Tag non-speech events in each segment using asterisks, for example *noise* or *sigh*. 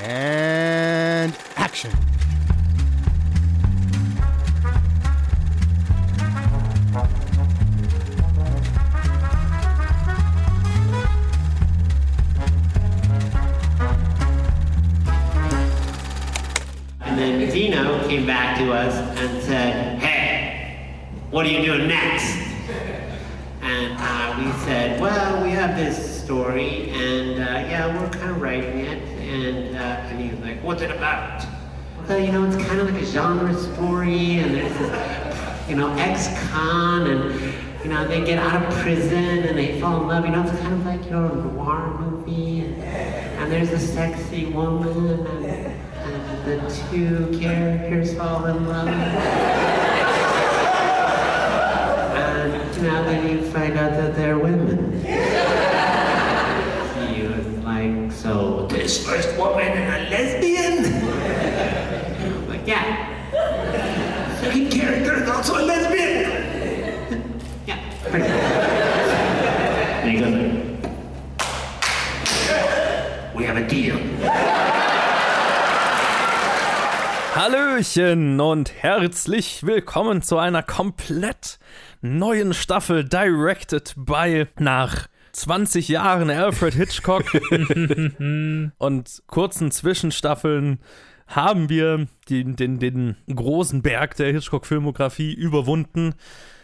And action. Well, you know, it's kind of like a genre story, and there's this, you know, ex con, and, you know, they get out of prison and they fall in love. You know, it's kind of like, you know, a noir movie. And, and there's a sexy woman, and, and the two characters fall in love. and know, then you find out that they're women. like, so this first woman is a lesbian? Also a lesbian. yeah, pretty good. And he goes, we have a deal. Hallöchen und herzlich willkommen zu einer komplett neuen Staffel Directed by nach 20 Jahren Alfred Hitchcock *laughs* und kurzen Zwischenstaffeln haben wir den, den, den großen Berg der Hitchcock-Filmografie überwunden.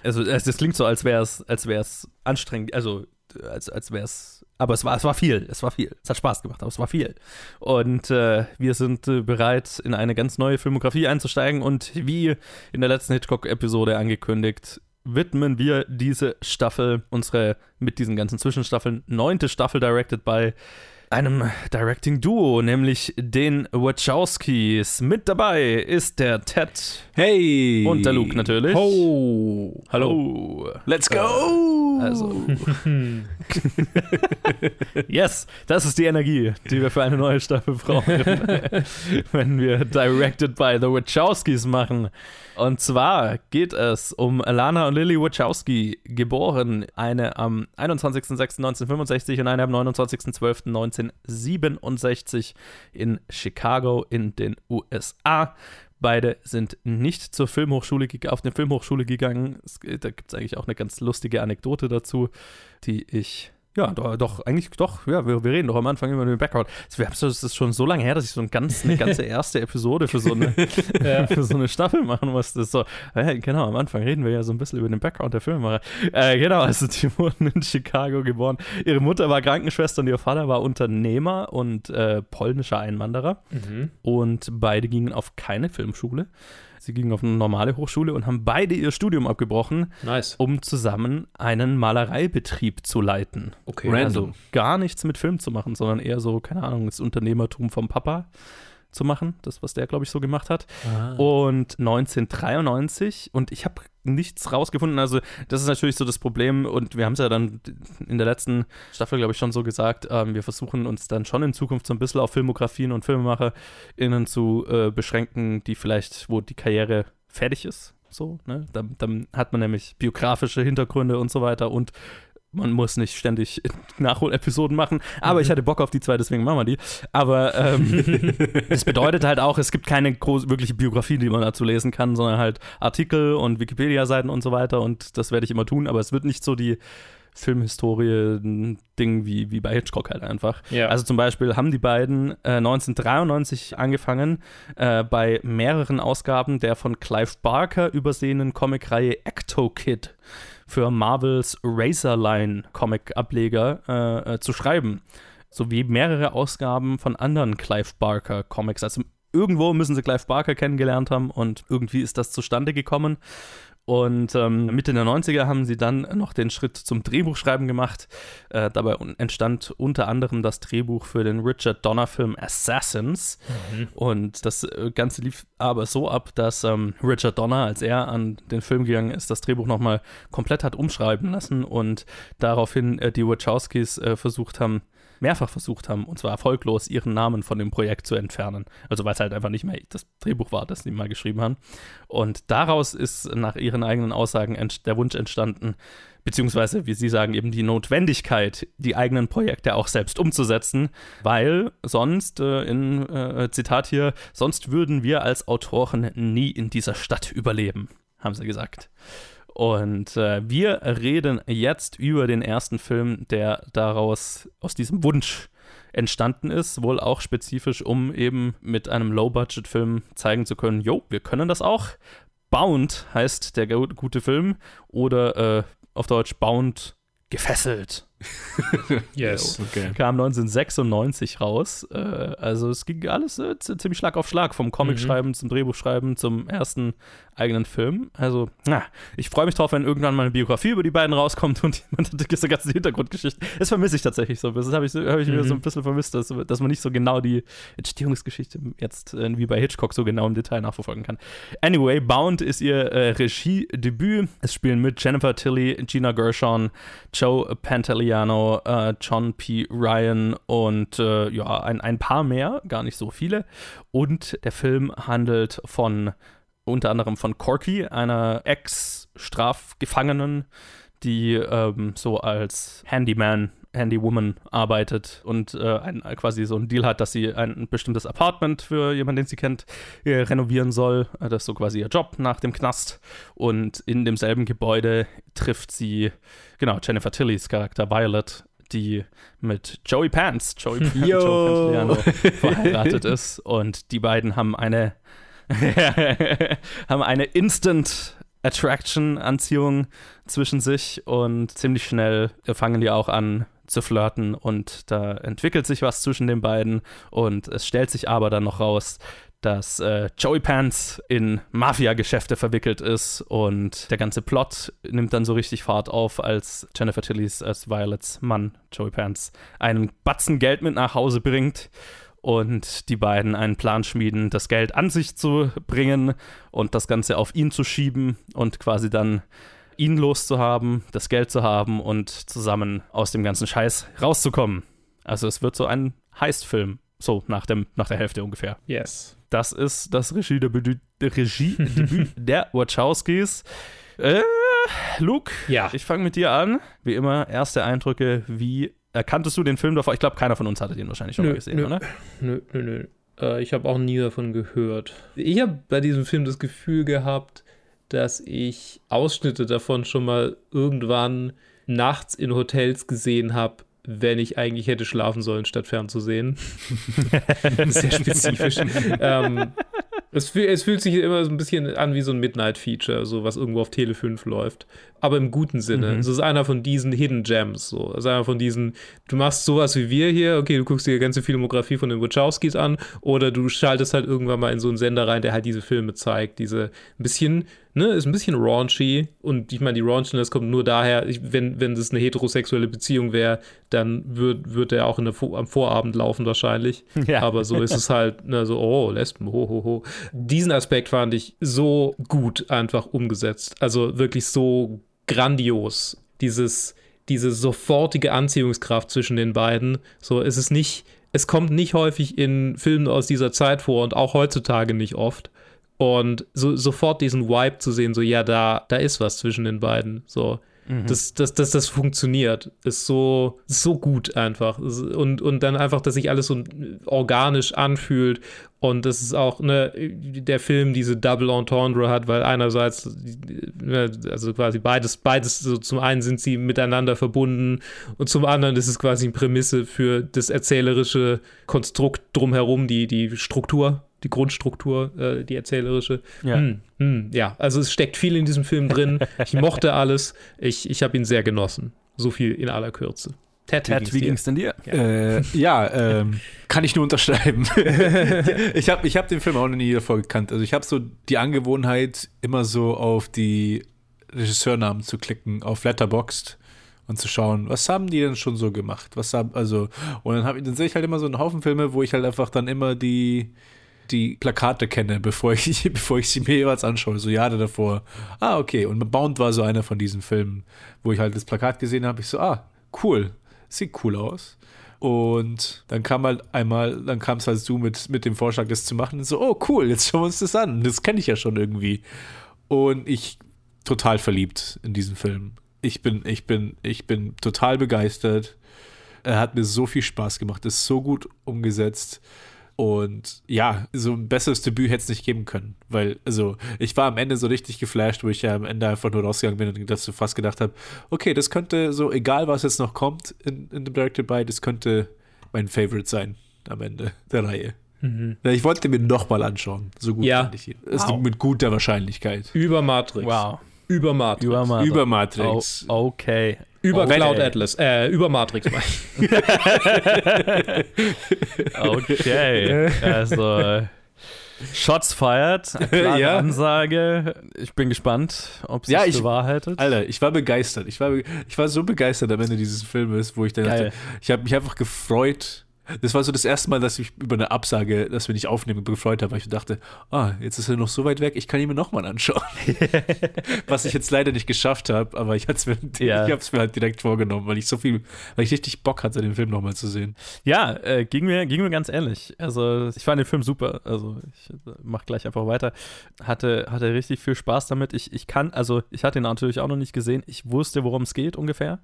Also es, es klingt so, als wäre es als anstrengend, also als, als wäre es aber es war, es war viel, es war viel. Es hat Spaß gemacht, aber es war viel. Und äh, wir sind äh, bereit, in eine ganz neue Filmografie einzusteigen. Und wie in der letzten Hitchcock-Episode angekündigt, widmen wir diese Staffel, unsere mit diesen ganzen Zwischenstaffeln, neunte Staffel directed by einem Directing-Duo, nämlich den Wachowskis. Mit dabei ist der Ted Hey! und der Luke natürlich. Ho! Hallo. Oh. Let's go! Also. *laughs* yes, das ist die Energie, die wir für eine neue Staffel brauchen. *laughs* wenn wir Directed by the Wachowskis machen. Und zwar geht es um Lana und Lily Wachowski, geboren eine am 21.06.1965 und eine am 29.12.1967 in Chicago in den USA. Beide sind nicht zur Filmhochschule auf eine Filmhochschule gegangen. Da gibt es eigentlich auch eine ganz lustige Anekdote dazu, die ich. Ja, doch, doch eigentlich doch, ja, wir, wir reden doch am Anfang immer über den Background. Es ist schon so lange her, dass ich so ein ganz, eine ganze *laughs* erste Episode für so eine, *laughs* *laughs* für so eine Staffel machen musste. So, ja, genau, am Anfang reden wir ja so ein bisschen über den Background der Filmemacher. Äh, genau, also die wurden in Chicago geboren. Ihre Mutter war Krankenschwester und ihr Vater war Unternehmer und äh, polnischer Einwanderer. Und beide gingen auf keine Filmschule. Sie gingen auf eine normale Hochschule und haben beide ihr Studium abgebrochen, Nice. um zusammen einen Malereibetrieb zu leiten. Okay. Also gar nichts mit Film zu machen, sondern eher so, keine Ahnung, das Unternehmertum vom Papa zu machen. Das, was der, glaube ich, so gemacht hat. Ah. Und 1993, und ich habe nichts rausgefunden. Also, das ist natürlich so das Problem. Und wir haben es ja dann in der letzten Staffel, glaube ich, schon so gesagt. Ähm, wir versuchen uns dann schon in Zukunft so ein bisschen auf Filmografien und FilmemacherInnen zu äh, beschränken, die vielleicht, wo die Karriere fertig ist. So, ne? Dann, dann hat man nämlich biografische Hintergründe und so weiter und man muss nicht ständig *laughs* Nachholepisoden machen. Aber ich hatte Bock auf die zwei, deswegen machen wir die. Aber ähm, *laughs* das bedeutet halt auch, es gibt keine große, wirkliche Biografie, die man dazu lesen kann, sondern halt Artikel und Wikipedia-Seiten und so weiter. Und das werde ich immer tun, aber es wird nicht so die Filmhistorie-Ding wie, wie bei Hitchcock halt einfach. Ja. Also zum Beispiel haben die beiden äh, 1993 angefangen, äh, bei mehreren Ausgaben der von Clive Barker übersehenen Comicreihe Ecto Kid für Marvels Razorline Comic-Ableger äh, äh, zu schreiben. Sowie mehrere Ausgaben von anderen Clive Barker Comics. Also irgendwo müssen sie Clive Barker kennengelernt haben und irgendwie ist das zustande gekommen. Und ähm, Mitte der 90er haben sie dann noch den Schritt zum Drehbuchschreiben gemacht. Äh, dabei un- entstand unter anderem das Drehbuch für den Richard Donner-Film Assassins. Und das äh, Ganze lief aber so ab, dass ähm, Richard Donner, als er an den Film gegangen ist, das Drehbuch nochmal komplett hat umschreiben lassen und daraufhin äh, die Wachowskis äh, versucht haben, mehrfach versucht haben, und zwar erfolglos, ihren Namen von dem Projekt zu entfernen. Also weil es halt einfach nicht mehr das Drehbuch war, das sie mal geschrieben haben. Und daraus ist nach ihren eigenen Aussagen der Wunsch entstanden, beziehungsweise, wie Sie sagen, eben die Notwendigkeit, die eigenen Projekte auch selbst umzusetzen, weil sonst, äh, in äh, Zitat hier, sonst würden wir als Autoren nie in dieser Stadt überleben, haben sie gesagt. Und äh, wir reden jetzt über den ersten Film, der daraus, aus diesem Wunsch entstanden ist, wohl auch spezifisch, um eben mit einem Low-Budget-Film zeigen zu können, jo, wir können das auch. Bound heißt der gute Film oder äh, auf Deutsch Bound gefesselt. *laughs* yes, okay. Kam 1996 raus. Äh, also es ging alles äh, ziemlich Schlag auf Schlag, vom Comic-Schreiben mhm. zum Drehbuchschreiben zum ersten eigenen Film. Also, na, ich freue mich drauf, wenn irgendwann mal eine Biografie über die beiden rauskommt und man hat diese ganze Hintergrundgeschichte. Das vermisse ich tatsächlich so. Das habe ich, hab ich mhm. mir so ein bisschen vermisst, dass, dass man nicht so genau die Entstehungsgeschichte jetzt äh, wie bei Hitchcock so genau im Detail nachverfolgen kann. Anyway, Bound ist ihr äh, Regiedebüt. Es spielen mit Jennifer Tilly, Gina Gershon, Joe Pantaleon, Mariano, äh, John P. Ryan und äh, ja, ein, ein paar mehr, gar nicht so viele. Und der Film handelt von unter anderem von Corky, einer Ex-Strafgefangenen, die ähm, so als Handyman Handywoman arbeitet und äh, ein, quasi so einen Deal hat, dass sie ein bestimmtes Apartment für jemanden, den sie kennt, äh, renovieren soll. Äh, das ist so quasi ihr Job nach dem Knast. Und in demselben Gebäude trifft sie, genau, Jennifer Tillys Charakter Violet, die mit Joey Pants, Joey Pants, Joe *laughs* verheiratet ist. Und die beiden haben eine *laughs* haben eine Instant Attraction, Anziehung zwischen sich und ziemlich schnell fangen die auch an, zu flirten und da entwickelt sich was zwischen den beiden und es stellt sich aber dann noch raus, dass äh, Joey Pants in Mafia-Geschäfte verwickelt ist und der ganze Plot nimmt dann so richtig Fahrt auf, als Jennifer Tillys als Violets Mann Joey Pants einen Batzen Geld mit nach Hause bringt und die beiden einen Plan schmieden, das Geld an sich zu bringen und das Ganze auf ihn zu schieben und quasi dann ihn loszuhaben, das Geld zu haben und zusammen aus dem ganzen Scheiß rauszukommen. Also es wird so ein Heistfilm, so nach, dem, nach der Hälfte ungefähr. Yes. Das ist das Regiedebüt Regie *laughs* der Wachowskis. Äh, Luke, ja. ich fange mit dir an. Wie immer, erste Eindrücke, wie erkanntest du den Film davor? Ich glaube, keiner von uns hatte den wahrscheinlich schon nö, mal gesehen, nö, oder? Nö, nö, nö. Äh, ich habe auch nie davon gehört. Ich habe bei diesem Film das Gefühl gehabt, dass ich Ausschnitte davon schon mal irgendwann nachts in Hotels gesehen habe, wenn ich eigentlich hätte schlafen sollen, statt fernzusehen. *laughs* Sehr spezifisch. ähm, es, fühl, es, fühlt sich immer so ein bisschen an wie so ein Midnight-Feature, so was irgendwo auf Tele 5 läuft. Aber im guten Sinne. Mhm. Es ist einer von diesen Hidden Gems. So. Es ist einer von diesen, du machst sowas wie wir hier, okay, du guckst dir die ganze Filmografie von den Wachowskis an, oder du schaltest halt irgendwann mal in so einen Sender rein, der halt diese Filme zeigt. Diese ein bisschen ne, ist ein bisschen raunchy. Und ich meine, die Raunchiness kommt nur daher, ich, wenn, wenn das eine heterosexuelle Beziehung wäre, dann wird, wird er auch in der, am Vorabend laufen wahrscheinlich. *laughs* Ja. Aber so ist es halt, ne, so, oh, Lesben, ho, ho, ho. Diesen Aspekt fand ich so gut einfach umgesetzt. Also wirklich so grandios. Dieses, diese sofortige Anziehungskraft zwischen den beiden. So, es ist nicht, es kommt nicht häufig in Filmen aus dieser Zeit vor und auch heutzutage nicht oft und so, sofort diesen Vibe zu sehen, so ja, da, da ist was zwischen den beiden. So. Mhm. Das, das, das, das funktioniert. Ist so, so gut einfach. Und, und dann einfach, dass sich alles so organisch anfühlt. Und das ist auch, ne, der Film diese Double Entendre hat, weil einerseits, ne, also quasi beides, beides, so zum einen sind sie miteinander verbunden und zum anderen ist es quasi eine Prämisse für das erzählerische Konstrukt drumherum, die, die Struktur die Grundstruktur, äh, die erzählerische. Ja. Hm, hm, ja, also es steckt viel in diesem Film drin. *laughs* Ich mochte alles. Ich, ich habe ihn sehr genossen. So viel in aller Kürze. Ted, Ted wie ging es denn dir? Ja, äh, ja ähm, *laughs* kann ich nur unterschreiben. *laughs* ich habe ich hab den Film auch noch nie davor gekannt. Also ich habe so die Angewohnheit, immer so auf die Regisseurnamen zu klicken, auf Letterboxd und zu schauen, was haben die denn schon so gemacht? Was haben, also, und dann, hab, dann sehe ich halt immer so einen Haufen Filme, wo ich halt einfach dann immer die, die Plakate kenne, bevor ich, *laughs* bevor ich sie mir jeweils anschaue, so Jahre davor. Ah, okay. Und Bound war so einer von diesen Filmen, wo ich halt das Plakat gesehen habe. Ich so, ah, cool. Sieht cool aus. Und dann kam halt einmal, dann kam es halt du mit, mit dem Vorschlag, das zu machen. Und so, oh cool, jetzt schauen wir uns das an. Das kenne ich ja schon irgendwie. Und ich total verliebt in diesen Film. Ich bin, ich bin, ich bin total begeistert. Er hat mir so viel Spaß gemacht, ist so gut umgesetzt. Und ja, so ein besseres Debüt hätte es nicht geben können. Weil, also, ich war am Ende so richtig geflasht, wo ich ja am Ende einfach nur rausgegangen bin und dazu fast gedacht habe, okay, das könnte so, egal was jetzt noch kommt in, in dem Directed By, das könnte mein Favorite sein am Ende der Reihe. Mhm. Ich wollte mir nochmal anschauen. So gut ja. fand ich ihn. Wow. Mit guter Wahrscheinlichkeit. Über Matrix. Wow. Über Matrix. Über Matrix. Über Matrix. Oh, okay. Über okay. Cloud Atlas. Äh, über Matrix. *laughs* okay. Also. Shots fired, *laughs* klare ja. Ansage. Ich bin gespannt, ob es ja, sich bewahrheitet. Alter, ich war begeistert. Ich war, ich war so begeistert am Ende dieses Filmes, wo ich dann Geil. dachte, ich habe mich einfach gefreut, das war so das erste Mal, dass ich über eine Absage, dass wir nicht aufnehmen, gefreut habe, weil ich dachte, ah, jetzt ist er noch so weit weg, ich kann ihn mir nochmal anschauen. *laughs* Was ich jetzt leider nicht geschafft habe, aber ich, mir, ja. ich habe es mir halt direkt vorgenommen, weil ich so viel, weil ich richtig Bock hatte, den Film nochmal zu sehen. Ja, äh, ging, mir, ging mir ganz ähnlich. Also ich fand den Film super. Also ich äh, mach gleich einfach weiter. Hatte, hatte richtig viel Spaß damit. Ich, ich kann, also ich hatte ihn natürlich auch noch nicht gesehen. Ich wusste, worum es geht ungefähr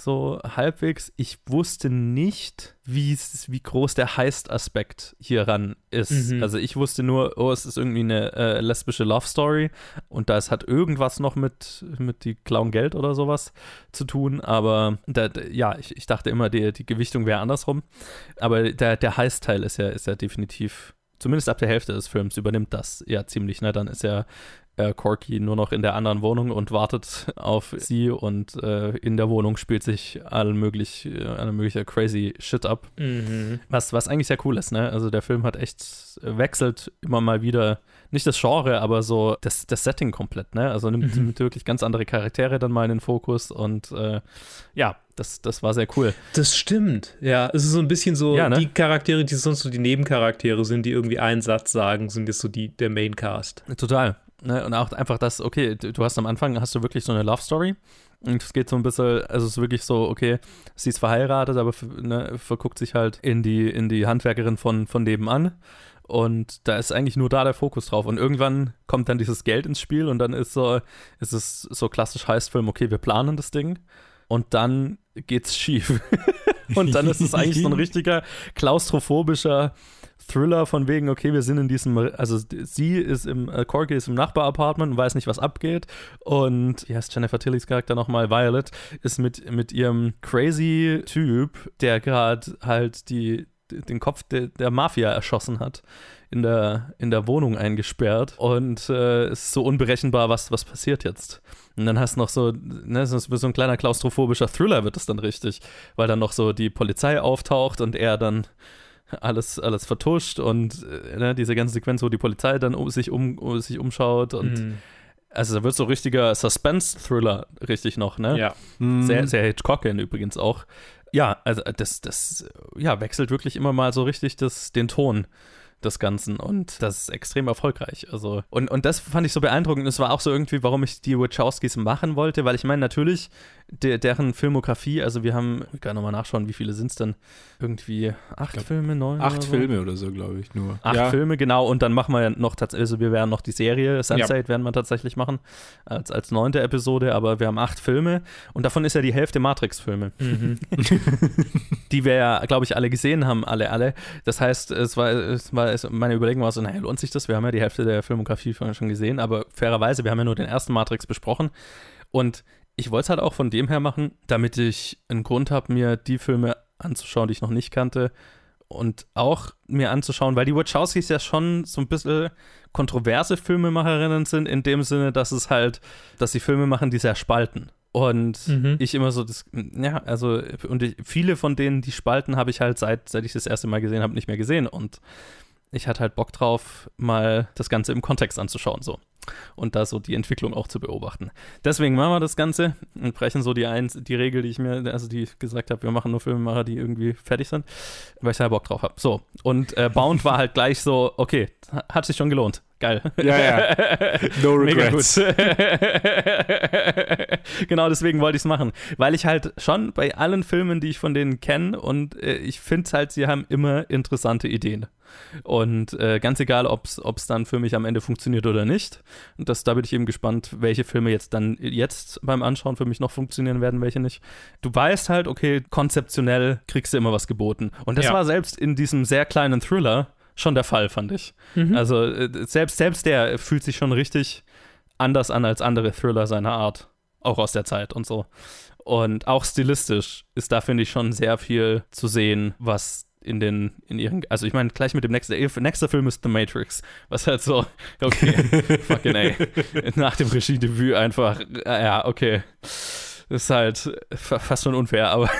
so halbwegs. Ich wusste nicht, wie groß der Heist-Aspekt hieran ist. Mhm. Also ich wusste nur, oh, es ist irgendwie eine äh, lesbische Love-Story und das hat irgendwas noch mit, mit die klauen Geld oder sowas zu tun, aber da, ja, ich, ich dachte immer, die, die Gewichtung wäre andersrum. Aber der, der Heist-Teil ist ja, ist ja definitiv zumindest ab der Hälfte des Films übernimmt das ja ziemlich. Ne? Dann ist ja äh, Corky nur noch in der anderen Wohnung und wartet auf sie und äh, in der Wohnung spielt sich all möglich, äh, alle mögliche crazy Shit ab. Mhm. Was, was eigentlich sehr cool ist, ne? Also der Film hat echt, wechselt immer mal wieder, nicht das Genre, aber so das, das Setting komplett, ne? Also nimmt, mhm. nimmt wirklich ganz andere Charaktere dann mal in den Fokus und äh, ja, das, das war sehr cool. Das stimmt, ja. Es ist so ein bisschen so, ja, ne? die Charaktere, die sonst so die Nebencharaktere sind, die irgendwie einen Satz sagen, sind jetzt so die, der Maincast. Total. Ne? Und auch einfach das, okay, du hast am Anfang, hast du wirklich so eine Love Story. Und es geht so ein bisschen, also es ist wirklich so, okay, sie ist verheiratet, aber ne, verguckt sich halt in die, in die Handwerkerin von, von nebenan. Und da ist eigentlich nur da der Fokus drauf. Und irgendwann kommt dann dieses Geld ins Spiel und dann ist so, ist es so klassisch Heißfilm, okay, wir planen das Ding. Und dann geht's schief. *laughs* und dann ist es eigentlich so ein *laughs* richtiger klaustrophobischer Thriller von wegen, okay, wir sind in diesem, also sie ist im, äh, Corky ist im Nachbarapartment und weiß nicht, was abgeht. Und, wie heißt Jennifer Tillys Charakter nochmal? Violet ist mit, mit ihrem crazy Typ, der gerade halt die, den Kopf de, der Mafia erschossen hat, in der, in der Wohnung eingesperrt. Und äh, es ist so unberechenbar, was, was passiert jetzt. Und dann hast du noch so, ne, so, so ein kleiner klaustrophobischer Thriller wird es dann richtig, weil dann noch so die Polizei auftaucht und er dann alles, alles vertuscht und äh, ne, diese ganze Sequenz, wo die Polizei dann um, sich, um, um sich umschaut und mhm. also da wird so richtiger Suspense-Thriller richtig noch, ne? Ja. Mhm. Sehr, sehr Hitchcockian übrigens auch. Ja, also das, das ja, wechselt wirklich immer mal so richtig das, den Ton des Ganzen und das ist extrem erfolgreich. Also, und, und das fand ich so beeindruckend. Es war auch so irgendwie, warum ich die Wachowskis machen wollte, weil ich meine, natürlich, de, deren Filmografie, also wir haben, ich kann nochmal nachschauen, wie viele sind es denn? Irgendwie acht glaub, Filme, neun? Acht oder so? Filme oder so, glaube ich, nur. Acht ja. Filme, genau, und dann machen wir ja noch tatsächlich, also wir werden noch die Serie Sunset ja. werden wir tatsächlich machen, als, als neunte Episode, aber wir haben acht Filme und davon ist ja die Hälfte Matrix-Filme. Mhm. *laughs* die wir ja, glaube ich, alle gesehen haben, alle, alle. Das heißt, es war, es war es, meine Überlegung war so, naja, lohnt sich das? Wir haben ja die Hälfte der Filmografie schon gesehen, aber fairerweise, wir haben ja nur den ersten Matrix besprochen und ich wollte es halt auch von dem her machen, damit ich einen Grund habe, mir die Filme anzuschauen, die ich noch nicht kannte. Und auch mir anzuschauen, weil die Wachowskis ja schon so ein bisschen kontroverse Filmemacherinnen sind, in dem Sinne, dass es halt, dass sie Filme machen, die sehr spalten. Und mhm. ich immer so, das, ja, also, und ich, viele von denen, die spalten, habe ich halt seit, seit ich das erste Mal gesehen habe, nicht mehr gesehen. Und ich hatte halt Bock drauf, mal das Ganze im Kontext anzuschauen, so und da so die Entwicklung auch zu beobachten. Deswegen machen wir das Ganze und brechen so die, Eins, die Regel, die ich mir, also die ich gesagt habe, wir machen nur Filmemacher, die irgendwie fertig sind, weil ich da Bock drauf habe. So, und äh, Bound war halt gleich so, okay, hat sich schon gelohnt. Geil. Ja, ja. *laughs* No regrets. *laughs* genau deswegen wollte ich es machen. Weil ich halt schon bei allen Filmen, die ich von denen kenne, und äh, ich finde halt, sie haben immer interessante Ideen. Und äh, ganz egal, ob es dann für mich am Ende funktioniert oder nicht. Und das, da bin ich eben gespannt, welche Filme jetzt dann jetzt beim Anschauen für mich noch funktionieren werden, welche nicht. Du weißt halt, okay, konzeptionell kriegst du immer was geboten. Und das Ja. war selbst in diesem sehr kleinen Thriller schon der Fall, fand ich. Also äh, selbst, selbst der fühlt sich schon richtig anders an als andere Thriller seiner Art. Auch aus der Zeit und so. Und auch stilistisch ist da, finde ich, schon sehr viel zu sehen, was in den, in ihren, also ich meine, gleich mit dem nächsten, der nächste Film ist The Matrix, was halt so, *laughs* okay, *laughs* fucking ey, nach dem Regiedebüt einfach, äh, ja, okay, ist halt fa- fast schon unfair, aber,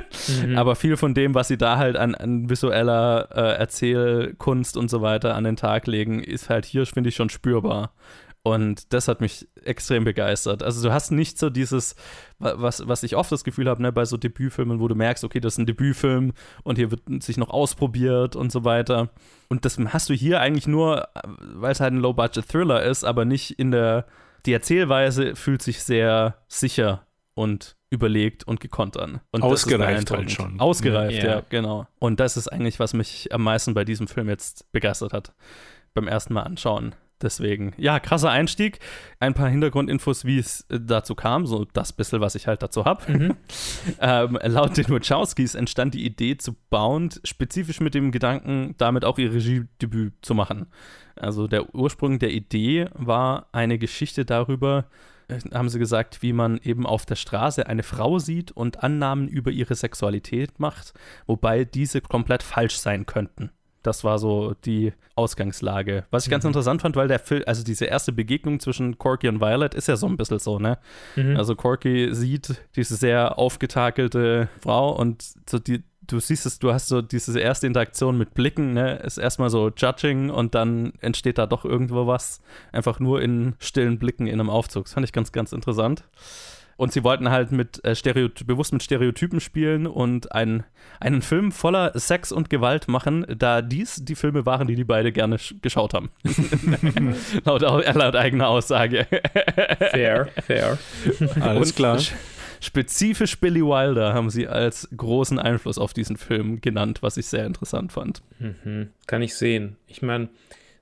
*laughs* aber viel von dem, was sie da halt an, an visueller äh, Erzählkunst und so weiter an den Tag legen, ist halt hier, finde ich, schon spürbar. Und das hat mich extrem begeistert. Also du hast nicht so dieses, wa- was, was ich oft das Gefühl habe, ne, bei so Debütfilmen, wo du merkst, okay, das ist ein Debütfilm und hier wird sich noch ausprobiert und so weiter. Und das hast du hier eigentlich nur, weil es halt ein Low-Budget-Thriller ist, aber nicht in der, die Erzählweise fühlt sich sehr sicher und überlegt und gekonnt an. Und Ausgereift halt schon. Ausgereift, Ja. ja, genau. Und das ist eigentlich, was mich am meisten bei diesem Film jetzt begeistert hat. Beim ersten Mal anschauen. Deswegen, ja, krasser Einstieg. Ein paar Hintergrundinfos, wie es äh, dazu kam, so das bisschen, was ich halt dazu habe. *laughs* ähm, laut den Wachowskis entstand die Idee zu Bound spezifisch mit dem Gedanken, damit auch ihr Regiedebüt zu machen. Also der Ursprung der Idee war eine Geschichte darüber, äh, haben sie gesagt, wie man eben auf der Straße eine Frau sieht und Annahmen über ihre Sexualität macht, wobei diese komplett falsch sein könnten. Das war so die Ausgangslage. Was ich ganz interessant fand, weil der Film, also diese erste Begegnung zwischen Corky und Violet ist ja so ein bisschen so, ne? Also Corky sieht diese sehr aufgetakelte Frau und so die, du siehst es, du hast so diese erste Interaktion mit Blicken, ne? Ist erstmal so Judging und dann entsteht da doch irgendwo was. Einfach nur in stillen Blicken in einem Aufzug. Das fand ich ganz, ganz interessant. Und sie wollten halt mit äh, Stereoty bewusst mit Stereotypen spielen und ein, einen Film voller Sex und Gewalt machen, da dies die Filme waren, die die beide gerne sch- geschaut haben. *laughs* laut, au- laut eigener Aussage. Fair, fair. Alles Und klar. sch- Spezifisch Billy Wilder haben sie als großen Einfluss auf diesen Film genannt, was ich sehr interessant fand. Mhm. Kann ich sehen. Ich meine,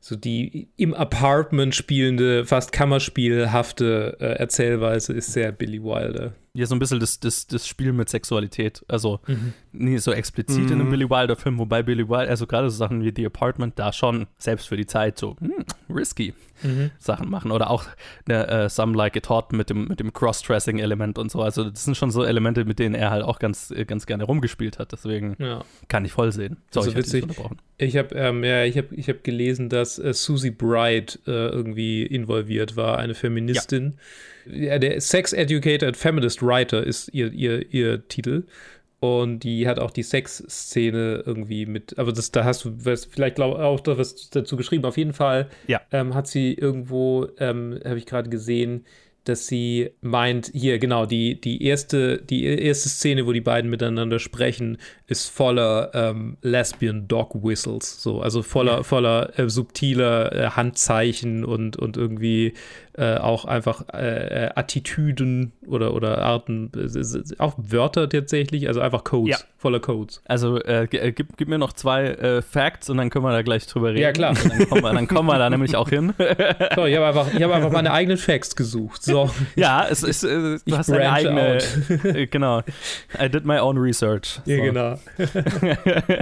so die im Apartment spielende, fast kammerspielhafte äh, Erzählweise ist sehr Billy Wilder. Ja, so ein bisschen das, das, das Spiel mit Sexualität. Also nie so explizit in einem Billy Wilder-Film, wobei Billy Wilder, also gerade so Sachen wie The Apartment, da schon selbst für die Zeit so hm, risky Sachen machen. Oder auch ne, äh, Some Like It Hot mit dem, mit dem Cross-Dressing-Element und so. Also das sind schon so Elemente, mit denen er halt auch ganz, äh, ganz gerne rumgespielt hat. Deswegen Ja. kann ich voll sehen. Sorry, Also ich witzig. unterbrochen. Ich habe ähm, ja, ich hab, ich hab gelesen, dass äh, Susie Bright äh, irgendwie involviert war, eine Feministin. Ja. Der Sex Educated Feminist Writer ist ihr, ihr, ihr Titel. Und die hat auch die Sexszene irgendwie mit, aber das, da hast du was, vielleicht glaub, auch da was dazu geschrieben. Auf jeden Fall Ja. ähm, hat sie irgendwo, ähm, habe ich gerade gesehen, dass sie meint, hier, genau, die, die, erste, die erste Szene, wo die beiden miteinander sprechen, ist voller ähm, Lesbian Dog Whistles. So, also voller, voller äh, subtiler äh, Handzeichen und, und irgendwie äh, auch einfach äh, äh, Attitüden oder, oder Arten, auch Wörter tatsächlich, also einfach Codes, Ja. voller Codes. Also äh, äh, gib, gib mir noch zwei Facts und dann können wir da gleich drüber reden. Ja, klar. Dann kommen wir, dann kommen wir da nämlich auch hin. *laughs* So, ich habe einfach, ich hab einfach meine eigenen Facts gesucht. So. Ja, es ist, du Ich hast deine eigene. Äh, genau. I did my own research. *laughs* Ja, So. genau. *laughs*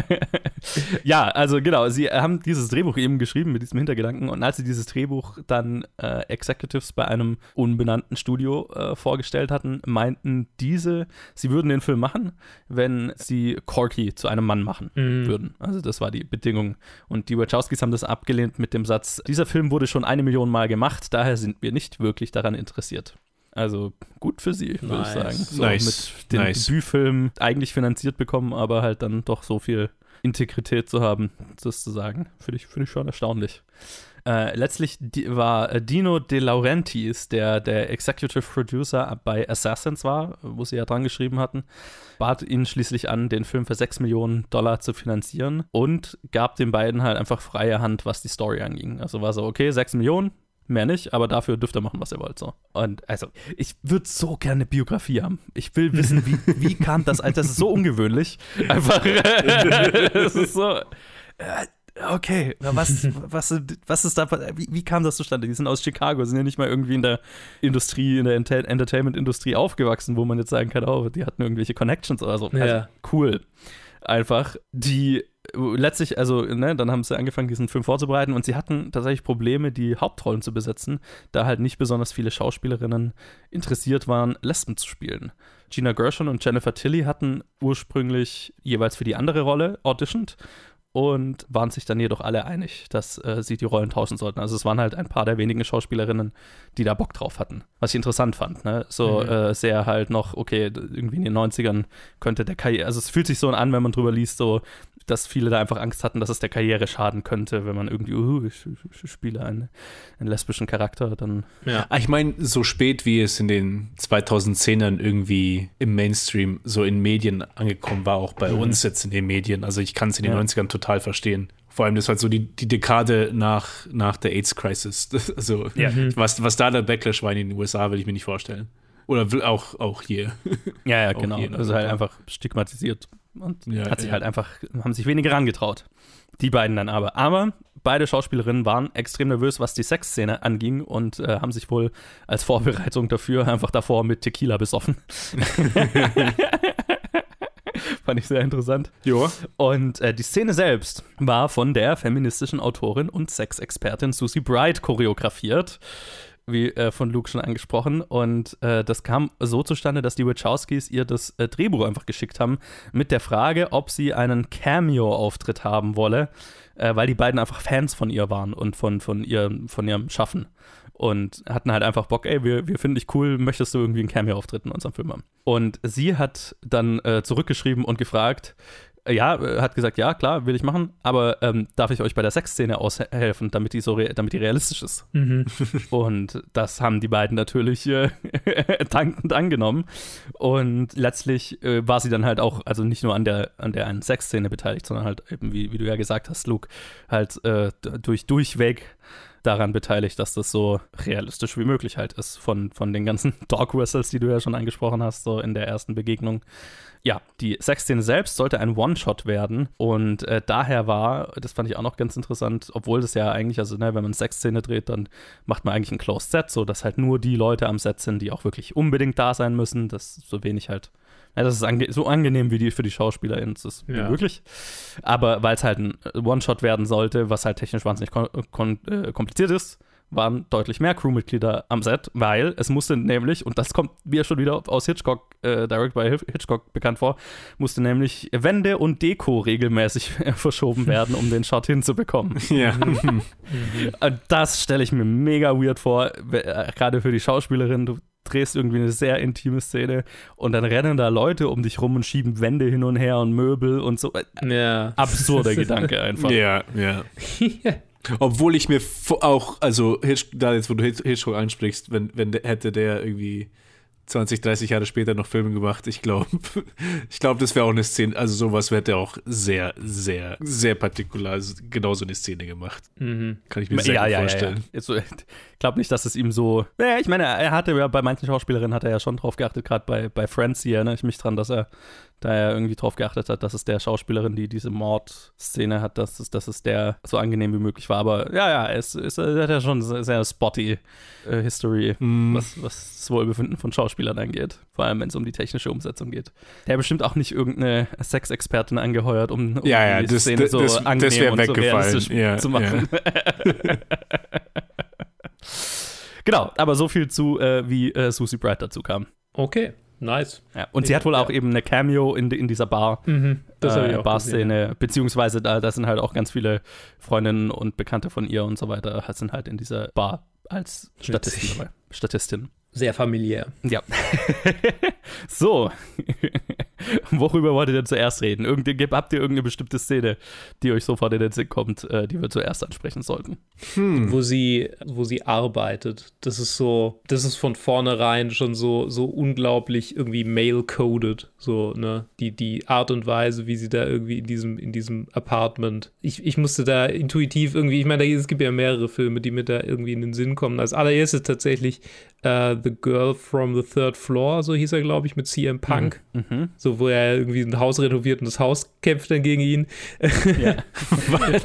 ja, also genau, sie haben dieses Drehbuch eben geschrieben mit diesem Hintergedanken und als sie dieses Drehbuch dann äh, Executives bei einem unbenannten Studio äh, vorgestellt hatten, meinten diese, sie würden den Film machen, wenn sie Corky zu einem Mann machen würden. Also das war die Bedingung. Und die Wachowskis haben das abgelehnt mit dem Satz, dieser Film wurde schon eine Million Mal gemacht, daher sind wir nicht wirklich daran interessiert. Also gut für sie, würde Nice. ich sagen. So Nice. mit dem Nice. Debütfilm eigentlich finanziert bekommen, aber halt dann doch so viel Integrität zu haben, das zu sagen. Finde ich, finde ich schon erstaunlich. Äh, letztlich war äh, Dino De Laurentiis, der der Executive Producer bei Assassins war, wo sie ja dran geschrieben hatten, bat ihn schließlich an, den Film für 6 Millionen Dollar zu finanzieren und gab den beiden halt einfach freie Hand, was die Story anging. Also war so, okay, 6 Millionen, mehr nicht, aber dafür dürft ihr machen, was ihr wollt. So. Und also, ich würde so gerne eine Biografie haben. Ich will wissen, wie, *laughs* wie kam das? Alter, das ist so ungewöhnlich. Einfach, *laughs* es ist so. Äh, okay, was, *laughs* was, was ist da, wie, wie kam das zustande? Die sind aus Chicago, sind ja nicht mal irgendwie in der Industrie, in der Enter Entertainment-Industrie aufgewachsen, wo man jetzt sagen kann, oh, die hatten irgendwelche Connections oder so. Ja. Also, cool. Einfach, die letztlich, also, ne, dann haben sie angefangen, diesen Film vorzubereiten und sie hatten tatsächlich Probleme, die Hauptrollen zu besetzen, da halt nicht besonders viele Schauspielerinnen interessiert waren, Lesben zu spielen. Gina Gershon und Jennifer Tilly hatten ursprünglich jeweils für die andere Rolle auditioned und waren sich dann jedoch alle einig, dass äh, sie die Rollen tauschen sollten. Also es waren halt ein paar der wenigen Schauspielerinnen, die da Bock drauf hatten. Was ich interessant fand, ne? So Mhm. äh, sehr halt noch, okay, irgendwie in den 90ern könnte der Karriere, also es fühlt sich so an, wenn man drüber liest, so, dass viele da einfach Angst hatten, dass es der Karriere schaden könnte, wenn man irgendwie, uh, ich, ich spiele einen, einen lesbischen Charakter, dann Ja. Ah, Ich meine, so spät wie es in den 2010ern irgendwie im Mainstream so in Medien angekommen war, auch bei uns jetzt in den Medien. Also ich kann es in den Ja. 90ern total verstehen. Vor allem, das war so die, die Dekade nach, nach der AIDS-Crisis. Das- *laughs* Also, Ja. was, was da der Backlash war in den USA, will ich mir nicht vorstellen. Oder will auch, auch hier. *laughs* Ja, ja, Auch genau. hier in Also halt einfach stigmatisiert und Ja, hat sich ja. halt einfach, haben sich weniger rangetraut. Die beiden dann aber. Aber beide Schauspielerinnen waren extrem nervös, was die Sexszene anging und äh, haben sich wohl als Vorbereitung dafür einfach davor mit Tequila besoffen. *laughs* *laughs* Fand ich sehr interessant. Ja. Und äh, die Szene selbst war von der feministischen Autorin und Sexexpertin Susie Bright choreografiert, wie äh, von Luke schon angesprochen. Und äh, das kam so zustande, dass die Wachowskis ihr das äh, Drehbuch einfach geschickt haben mit der Frage, ob sie einen Cameo-Auftritt haben wolle, äh, weil die beiden einfach Fans von ihr waren und von, von, ihr, von ihrem Schaffen. Und hatten halt einfach Bock, ey, wir, wir finden dich cool, möchtest du irgendwie einen Cameo-Auftritt in unserem Film haben? Und sie hat dann äh, zurückgeschrieben und gefragt, äh, ja, äh, hat gesagt, ja, klar, will ich machen, aber ähm, darf ich euch bei der Sexszene aushelfen, damit die so damit die realistisch ist? Mhm. *laughs* Und das haben die beiden natürlich äh, *laughs* dankend angenommen. Und letztlich äh, war sie dann halt auch, also nicht nur an der, an der einen Sexszene beteiligt, sondern halt eben, wie, wie du ja gesagt hast, Luke, halt äh, durch, durchweg daran beteiligt, dass das so realistisch wie möglich halt ist von, von den ganzen *laughs* Dog Whistles, die du ja schon angesprochen hast, so in der ersten Begegnung. Ja, die Sexszene selbst sollte ein One-Shot werden und äh, daher war, das fand ich auch noch ganz interessant, obwohl das ja eigentlich, also ne, wenn man Sexszene dreht, dann macht man eigentlich ein Closed Set, so dass halt nur die Leute am Set sind, die auch wirklich unbedingt da sein müssen, dass so wenig halt, ja, das ist ange so angenehm wie die für die SchauspielerInnen es ist Ja. möglich. Aber weil es halt ein One-Shot werden sollte, was halt technisch wahnsinnig äh, kompliziert ist, waren deutlich mehr Crewmitglieder am Set, weil es musste nämlich, und das kommt mir schon wieder aus Hitchcock, äh, Direct by Hitchcock bekannt vor, musste nämlich Wände und Deko regelmäßig *laughs* verschoben werden, um den Shot hinzubekommen. *laughs* Ja. Das stelle ich mir mega weird vor, äh, gerade für die Schauspielerin. Du drehst irgendwie eine sehr intime Szene und dann rennen da Leute um dich rum und schieben Wände hin und her und Möbel und so. Ja. Absurder Gedanke einfach. Ja, ja. *laughs* Obwohl ich mir auch, also Hitch, da jetzt, wo du Hitch- Hitchcock ansprichst, wenn, wenn hätte der irgendwie 20, 30 Jahre später noch Filme gemacht, ich glaube, ich glaube, das wäre auch eine Szene, also sowas hätte er auch sehr, sehr, sehr partikular, also genau so eine Szene gemacht. Mhm. Kann ich mir sehr ja, gut ja, ja, ja. vorstellen. Jetzt so, *laughs* Ich glaube nicht, dass es ihm so. Naja, ich meine, er hatte ja bei manchen Schauspielerinnen hat er ja schon drauf geachtet, gerade bei, bei Friends hier erinnere ich mich dran, dass er da er irgendwie drauf geachtet hat, dass es der Schauspielerin, die diese Mordszene hat, dass es, dass es der so angenehm wie möglich war. Aber ja, ja, es, es, er hat ja schon sehr, sehr spotty äh, History, Mhm. was, was das Wohlbefinden von Schauspielern angeht. Vor allem, wenn es um die technische Umsetzung geht. Der hat bestimmt auch nicht irgendeine Sexexpertin angeheuert, um, um Ja, ja, die das- Szene das- so das- das angenehm wär und so weggefallen. realistisch Ja, zu machen. *laughs* genau, aber so viel zu, äh, wie äh, Susie Bright dazu kam. Okay, nice. Ja, und sie Ja, hat wohl auch ja. eben eine Cameo in, in dieser Bar. Mhm. Äh, auch. Barszene, beziehungsweise da, da sind halt auch ganz viele Freundinnen und Bekannte von ihr und so weiter, sind halt in dieser Bar als Statisten Witzig. dabei. Statistin. Sehr familiär. Ja. *laughs* so. *laughs* Worüber wollt ihr denn zuerst reden? Irgende, habt ihr irgendeine bestimmte Szene, die euch sofort in den Sinn kommt, äh, die wir zuerst ansprechen sollten? Hm. wo sie, wo sie arbeitet. Das ist so, das ist von vornherein schon so, so unglaublich irgendwie male-coded. So, ne? Die, die Art und Weise, wie sie da irgendwie in diesem, in diesem Apartment. Ich, ich musste da intuitiv irgendwie, ich meine, es gibt ja mehrere Filme, die mir da irgendwie in den Sinn kommen. Als allererstes tatsächlich äh, The Girl from the Third Floor, so hieß er, glaube ich, mit CM Punk. Mhm. So, wo er irgendwie ein Haus renoviert und das Haus kämpft dann gegen ihn. Ja.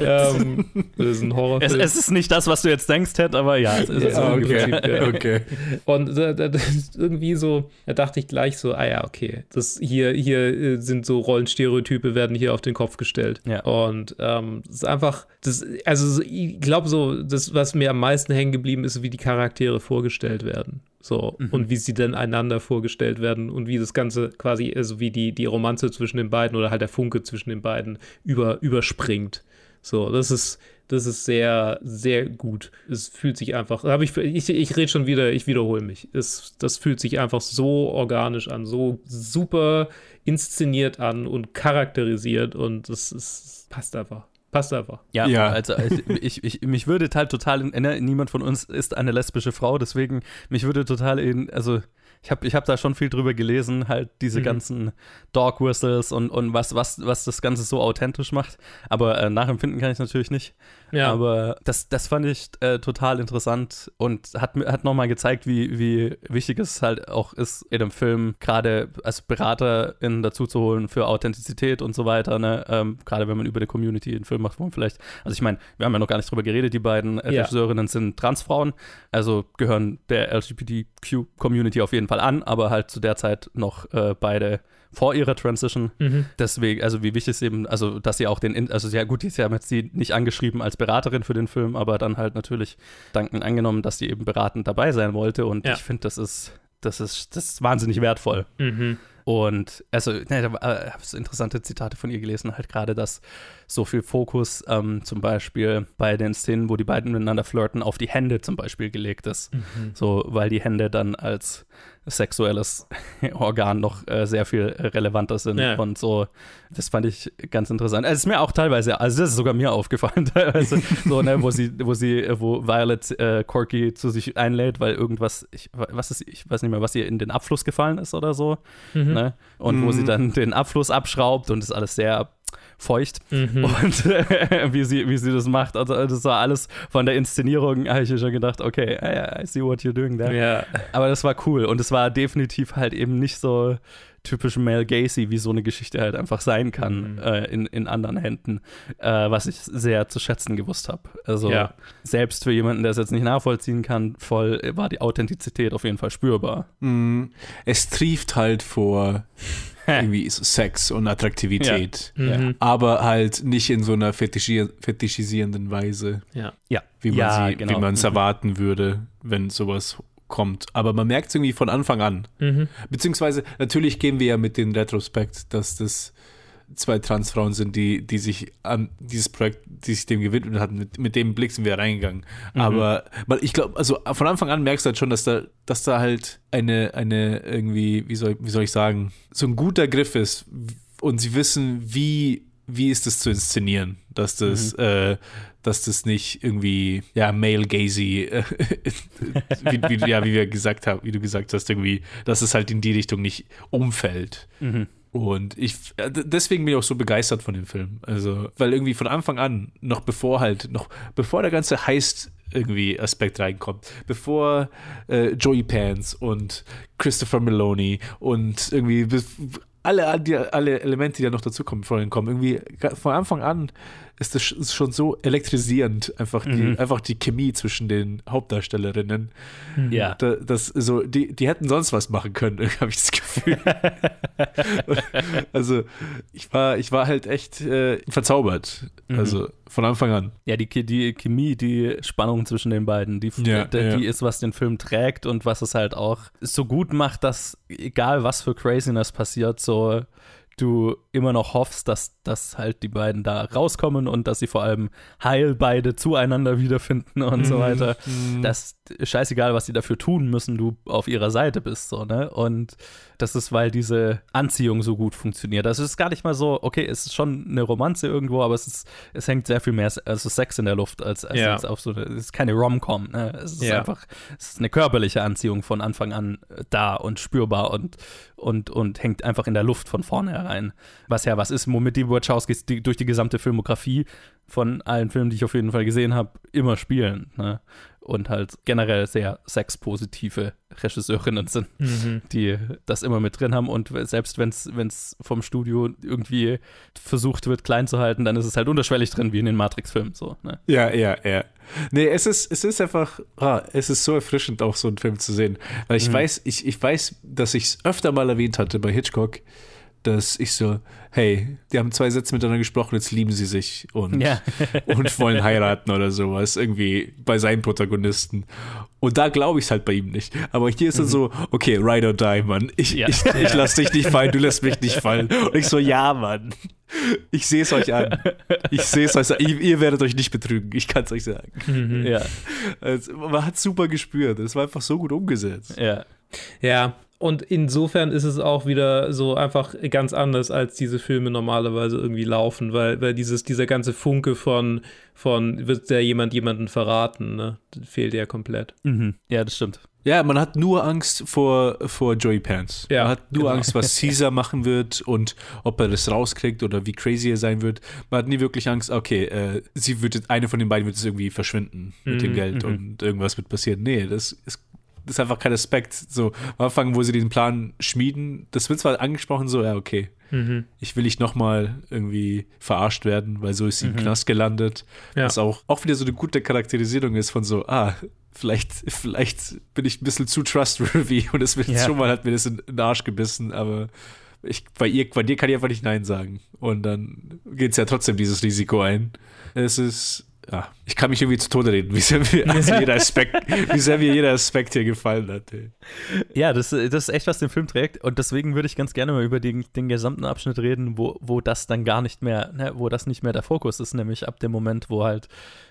*laughs* ähm, das ist ein es, Horrorfilm. es ist nicht das, was du jetzt denkst, Ted, aber ja, es ist es Ja, ungefähr. okay. Ja. okay. Und das ist irgendwie so, da dachte ich gleich so, ah ja, okay, das hier, hier äh, sind so Rollenstereotype, werden hier auf den Kopf gestellt. Ja. Und ähm, das ist einfach, das, also so, ich glaube so, das, was mir am meisten hängen geblieben ist, wie die Charaktere vorgestellt werden. So, und wie sie dann einander vorgestellt werden und wie das Ganze quasi, also wie die, die Romanze zwischen den beiden oder halt der Funke zwischen den beiden über, überspringt. So, das ist, das ist sehr, sehr gut. Es fühlt sich einfach, habe ich, ich, ich rede schon wieder, ich wiederhole mich. Es, das fühlt sich einfach so organisch an, so super inszeniert an und charakterisiert und das ist, passt einfach. Passt einfach. Ja, Ja. also ich, ich, mich würde halt total, in, ne, niemand von uns ist eine lesbische Frau, deswegen mich würde total in, also ich habe ich hab da schon viel drüber gelesen, halt diese Mhm. ganzen Dog Whistles und, und was, was, was das Ganze so authentisch macht. Aber äh, nachempfinden kann ich natürlich nicht. Ja. Aber das, das fand ich äh, total interessant und hat, hat nochmal gezeigt, wie, wie wichtig es halt auch ist, in einem Film gerade als BeraterInnen dazu zu holen für Authentizität und so weiter. Ne? Ähm, gerade wenn man über eine Community einen Film macht, wo man vielleicht, also ich meine, wir haben ja noch gar nicht drüber geredet, die beiden äh, Ja. Regisseurinnen sind Transfrauen, also gehören der LGBTQ-Community auf jeden Fall an, aber halt zu der Zeit noch äh, beide vor ihrer Transition. Mhm. Deswegen, also wie wichtig es eben, also dass sie auch den, also ja gut, sie haben jetzt sie nicht angeschrieben als Beraterin für den Film, aber dann halt natürlich dankend angenommen, dass sie eben beratend dabei sein wollte und Ja. ich finde, das ist, das ist, das ist wahnsinnig wertvoll. Mhm. Und also, ne, da äh, habe ich so interessante Zitate von ihr gelesen, halt gerade, dass so viel Fokus ähm, zum Beispiel bei den Szenen, wo die beiden miteinander flirten, auf die Hände zum Beispiel gelegt ist. So, weil die Hände dann als sexuelles *laughs* Organ noch äh, sehr viel äh, relevanter sind Ja. und so. Das fand ich ganz interessant. Es ist mir auch teilweise, also das ist sogar mir aufgefallen, *laughs* teilweise, so, ne, wo sie, wo sie, äh, wo Violet äh, Corky zu sich einlädt, weil irgendwas, ich, was ist, ich weiß nicht mehr, was ihr in den Abfluss gefallen ist oder so. Mhm. Ne? Und wo sie dann den Abfluss abschraubt und ist alles sehr feucht Mhm. und äh, *laughs* wie, sie, wie sie das macht. Also das war alles von der Inszenierung, habe ich mir schon gedacht, okay, I, I see what you're doing there. Ja. Aber das war cool und es war definitiv halt eben nicht so typisch Mel Gacy, wie so eine Geschichte halt einfach sein kann Mhm. äh, in, in anderen Händen, äh, was ich sehr zu schätzen gewusst habe. Also Ja. selbst für jemanden, der es jetzt nicht nachvollziehen kann, voll äh, war die Authentizität auf jeden Fall spürbar. Mm, Es trieft halt vor irgendwie Sex und Attraktivität. Mhm. Aber halt nicht in so einer fetischier fetischisierenden Weise, Ja. Ja, wie man ja, sie, genau. wie man es erwarten würde, wenn sowas kommt. Aber man merkt es irgendwie von Anfang an. Mhm. Beziehungsweise, natürlich gehen wir ja mit dem Retrospekt, dass das zwei Transfrauen sind, die, die sich an dieses Projekt, die sich dem gewidmet hatten. Mit, mit dem Blick sind wir reingegangen. Aber man, ich glaube, also von Anfang an merkst du halt schon, dass da, dass da halt eine, eine irgendwie, wie soll, wie soll ich sagen, so ein guter Griff ist. Und sie wissen, wie, wie ist es zu inszenieren, dass das, äh, dass das nicht irgendwie, ja, male gazy, äh, *laughs* wie, wie, ja, wie wir gesagt haben, wie du gesagt hast, irgendwie, dass es halt in die Richtung nicht umfällt. Mhm. Und ich, äh, deswegen bin ich auch so begeistert von dem Film. Also, weil irgendwie von Anfang an, noch bevor halt, noch bevor der ganze Heist irgendwie Aspekt reinkommt, bevor äh, Joey Pants und Christopher Meloni und irgendwie alle, alle Elemente, die da noch dazukommen, vorhin kommen, irgendwie von Anfang an ist das ist schon so elektrisierend, einfach die, Mhm. einfach die Chemie zwischen den Hauptdarstellerinnen. Ja. Da, das, so, die, die hätten sonst was machen können, *laughs* habe ich das Gefühl. *laughs* also, ich war, ich war halt echt äh, verzaubert. Mhm. Also, von Anfang an. Ja, die, die Chemie, die Spannung zwischen den beiden, die, Ja, die, ja. die ist, was den Film trägt und was es halt auch so gut macht, dass egal was für Craziness passiert, so du immer noch hoffst, dass, dass halt die beiden da rauskommen und dass sie vor allem heil beide zueinander wiederfinden und so weiter. Dass scheißegal, was sie dafür tun müssen, du auf ihrer Seite bist, so, ne? Und das ist, weil diese Anziehung so gut funktioniert. Also es ist gar nicht mal so, okay, es ist schon eine Romanze irgendwo, aber es ist, es hängt sehr viel mehr, also Sex in der Luft, als, als Ja. jetzt auf so eine, es ist keine Rom-Com, ne? Es ist Ja. einfach, es ist eine körperliche Anziehung von Anfang an äh, da und spürbar und, und, und hängt einfach in der Luft von vornherein. Was ja was ist, womit die Wachowskis die, durch die gesamte Filmografie von allen Filmen, die ich auf jeden Fall gesehen habe, immer spielen. Ne? Und halt generell sehr sexpositive Regisseurinnen sind, Mhm. die das immer mit drin haben und selbst wenn es vom Studio irgendwie versucht wird, klein zu halten, dann ist es halt unterschwellig drin, wie in den Matrix-Filmen. So, ne? Ja, ja, ja. Nee, es ist, es ist einfach, ah, es ist so erfrischend, auch so einen Film zu sehen. Weil ich weiß, ich, ich weiß, dass ich es öfter mal erwähnt hatte bei Hitchcock, dass ich so, hey, die haben zwei Sätze miteinander gesprochen, jetzt lieben sie sich und, Ja. *laughs* und wollen heiraten oder sowas, irgendwie bei seinen Protagonisten. Und da glaube ich es halt bei ihm nicht. Aber hier ist es so, okay, ride or die, Mann. Ich, Ja. ich, ich lass dich nicht fallen, du lässt mich nicht fallen. *laughs* Und ich so, ja, Mann. Ich sehe es euch an. Ich sehe es euch an. Ihr, ihr werdet euch nicht betrügen, ich kann es euch sagen. Mhm. Ja, Also, man hat super gespürt. Es war einfach so gut umgesetzt. ja. Ja, und insofern ist es auch wieder so einfach ganz anders, als diese Filme normalerweise irgendwie laufen, weil, weil dieses, dieser ganze Funke von, von wird ja jemand jemanden verraten, ne? Das fehlt ja komplett. Mhm. Ja, das stimmt. Ja, man hat nur Angst vor, vor Joey Pants. Ja, man hat nur genau. Angst, was *laughs* Caesar machen wird und ob er das rauskriegt oder wie crazy er sein wird. Man hat nie wirklich Angst, okay, äh, sie wird jetzt, eine von den beiden wird jetzt irgendwie verschwinden mit dem Mhm, Geld und irgendwas wird passieren. Nee, das ist, das ist einfach kein Aspekt. So, am Anfang, wo sie den Plan schmieden, das wird zwar angesprochen, so, ja, okay, Mhm. ich will nicht nochmal irgendwie verarscht werden, weil so ist sie im Knast gelandet. Ja. Was auch, auch wieder so eine gute Charakterisierung ist von so, ah, vielleicht, vielleicht bin ich ein bisschen zu trustworthy und es wird Ja. schon mal hat mir das in, in den Arsch gebissen, aber ich, bei, ihr, bei dir kann ich einfach nicht Nein sagen. Und dann geht es ja trotzdem dieses Risiko ein. Es ist, ja, ich kann mich irgendwie zu Tode reden, *laughs* wie sehr mir, also jeder Aspekt, wie sehr mir jeder Aspekt hier gefallen hat. Ey. Ja, das, das ist echt, was den Film trägt. Und deswegen würde ich ganz gerne mal über den, den gesamten Abschnitt reden, wo, wo das dann gar nicht mehr, ne, wo das nicht mehr der Fokus ist, nämlich ab dem Moment, wo halt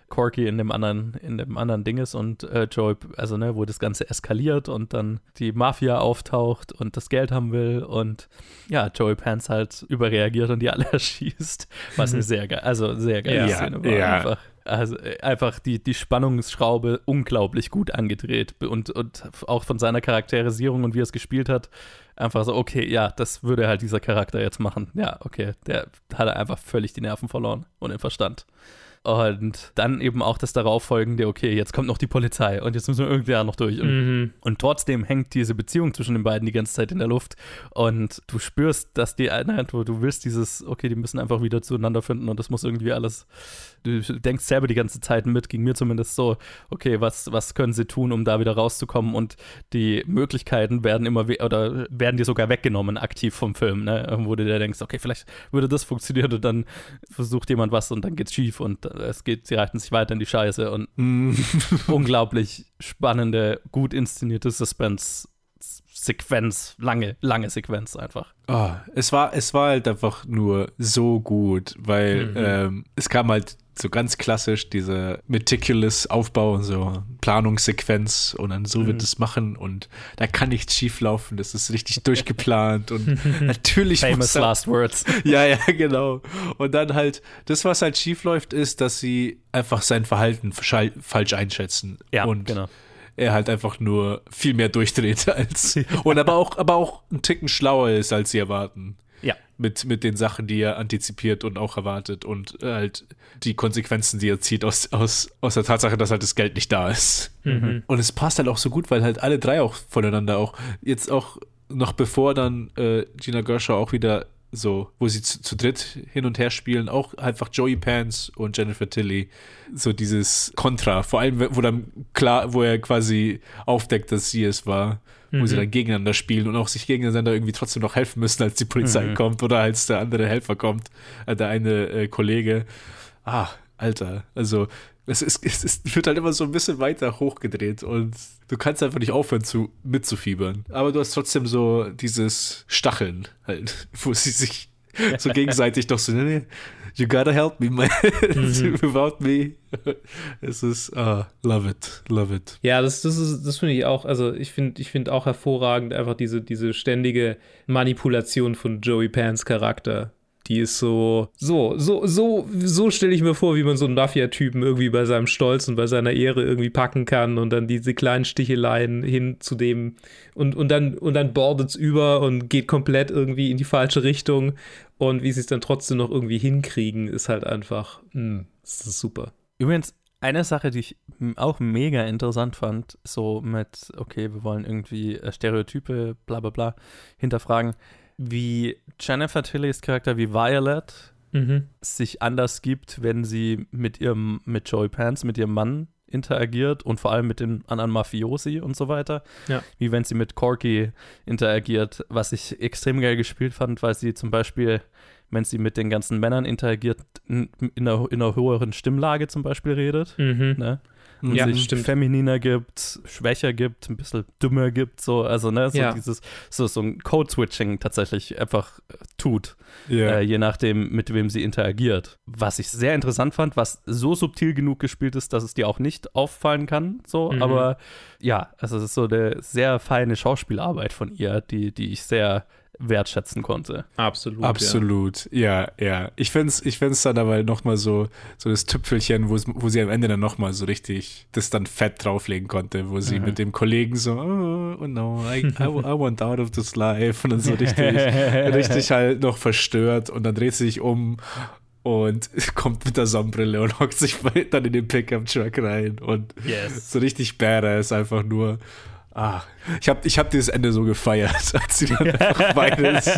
Corky in dem anderen, in dem anderen Ding ist und äh, Joey, also ne, wo das Ganze eskaliert und dann die Mafia auftaucht und das Geld haben will und ja, Joey Pants halt überreagiert und die alle *laughs* erschießt. Was eine sehr geil, also sehr geile Ja, Szene war ja. einfach. Also äh, einfach die, die Spannungsschraube unglaublich gut angedreht und, und auch von seiner Charakterisierung und wie er es gespielt hat, einfach so, okay, ja, das würde halt dieser Charakter jetzt machen. Ja, okay, der hat einfach völlig die Nerven verloren und den Verstand. Und dann eben auch das darauffolgende, okay, jetzt kommt noch die Polizei und jetzt müssen wir irgendwie noch durch. Und, Mhm. und trotzdem hängt diese Beziehung zwischen den beiden die ganze Zeit in der Luft. Und du spürst, dass die Einheit, wo du willst, dieses, okay, die müssen einfach wieder zueinander finden und das muss irgendwie alles. Du denkst selber die ganze Zeit mit, ging mir zumindest so, okay, was, was können sie tun, um da wieder rauszukommen? Und die Möglichkeiten werden immer we- oder werden dir sogar weggenommen, aktiv vom Film, ne? Wo du dir denkst, okay, vielleicht würde das funktionieren und dann versucht jemand was und dann geht's schief und es geht, sie reiten sich weiter in die Scheiße und *laughs* unglaublich spannende, gut inszenierte Suspense-Sequenz, lange, lange Sequenz einfach. Oh, es war, es war halt einfach nur so gut, weil Mhm. ähm, es kam halt so ganz klassisch dieser meticulous Aufbau und so Planungssequenz und dann so wird es machen und da kann nichts schief laufen, das ist richtig durchgeplant und *laughs* natürlich Famous da- Last Words. *laughs* ja, ja, genau. Und dann halt, das, was halt schief läuft, ist, dass sie einfach sein Verhalten falsch einschätzen. Ja, und genau. er halt einfach nur viel mehr durchdreht *laughs* als. Und aber auch, aber auch einen Ticken schlauer ist, als sie erwarten. Ja. Mit, mit den Sachen, die er antizipiert und auch erwartet und halt die Konsequenzen, die er zieht aus, aus, aus der Tatsache, dass halt das Geld nicht da ist. Mhm. Und es passt halt auch so gut, weil halt alle drei auch voneinander auch jetzt auch noch bevor dann äh, Gina Gershaw auch wieder so, wo sie zu, zu dritt hin und her spielen, auch einfach Joey Pants und Jennifer Tilly, so dieses Kontra, vor allem wo dann klar, wo er quasi aufdeckt, dass sie es war, wo sie dann gegeneinander spielen und auch sich gegeneinander irgendwie trotzdem noch helfen müssen, als die Polizei kommt oder als der andere Helfer kommt, äh, der eine äh, Kollege. Ah, Alter, also es, ist, es, ist, wird halt immer so ein bisschen weiter hochgedreht und du kannst einfach nicht aufhören zu mitzufiebern. Aber du hast trotzdem so dieses Stacheln halt, *laughs* wo sie sich so gegenseitig doch so, nee, nee, you gotta help me, man. *laughs* Without me. Es ist, ah, love it, love it. Ja, das, das, ist, das finde ich auch, also ich finde ich find auch hervorragend einfach diese, diese ständige Manipulation von Joey Pans Charakter. Die ist so, so, so, so, so stelle ich mir vor, wie man so einen Mafia-Typen irgendwie bei seinem Stolz und bei seiner Ehre irgendwie packen kann und dann diese kleinen Sticheleien hin zu dem und, und dann, und dann bordet's über und geht komplett irgendwie in die falsche Richtung und wie sie es dann trotzdem noch irgendwie hinkriegen, ist halt einfach, mh, das ist super. Übrigens, Eine Sache, die ich auch mega interessant fand, so mit, okay, wir wollen irgendwie äh, Stereotype, bla bla bla, hinterfragen, wie Jennifer Tillys Charakter, wie Violet, Mhm. sich anders gibt, wenn sie mit ihrem, mit Joey Pants, mit ihrem Mann interagiert und vor allem mit den anderen Mafiosi und so weiter. Ja. Wie wenn sie mit Corky interagiert, was ich extrem geil gespielt fand, weil sie zum Beispiel, wenn sie mit den ganzen Männern interagiert, in, in, einer, in einer höheren Stimmlage zum Beispiel redet. Mhm. Ne? Und Ja, sich stimmt. femininer gibt, schwächer gibt, ein bisschen dümmer gibt, so, also ne, so Ja. dieses, so, so ein Code-Switching tatsächlich einfach äh, tut Ja. äh, je nachdem, mit wem sie interagiert. Was ich sehr interessant fand, was so subtil genug gespielt ist, dass es dir auch nicht auffallen kann, so, Mhm. aber ja, also es ist so eine sehr feine Schauspielarbeit von ihr, die, die ich sehr wertschätzen konnte. Absolut. Absolut, ja, ja. Ich fände es ich find's dann aber nochmal so, so das Tüpfelchen, wo sie am Ende dann nochmal so richtig das dann fett drauflegen konnte, wo sie Mhm. mit dem Kollegen so, oh, oh no, I, I, I want out of this life und dann so richtig, *laughs* richtig halt noch verstört und dann dreht sie sich um und *laughs* kommt mit der Sonnenbrille und hockt sich dann in den Pickup-Truck rein und Yes. so richtig badass, einfach nur. Ah, ich habe ich hab dieses Ende so gefeiert, *laughs* als sie dann einfach beides,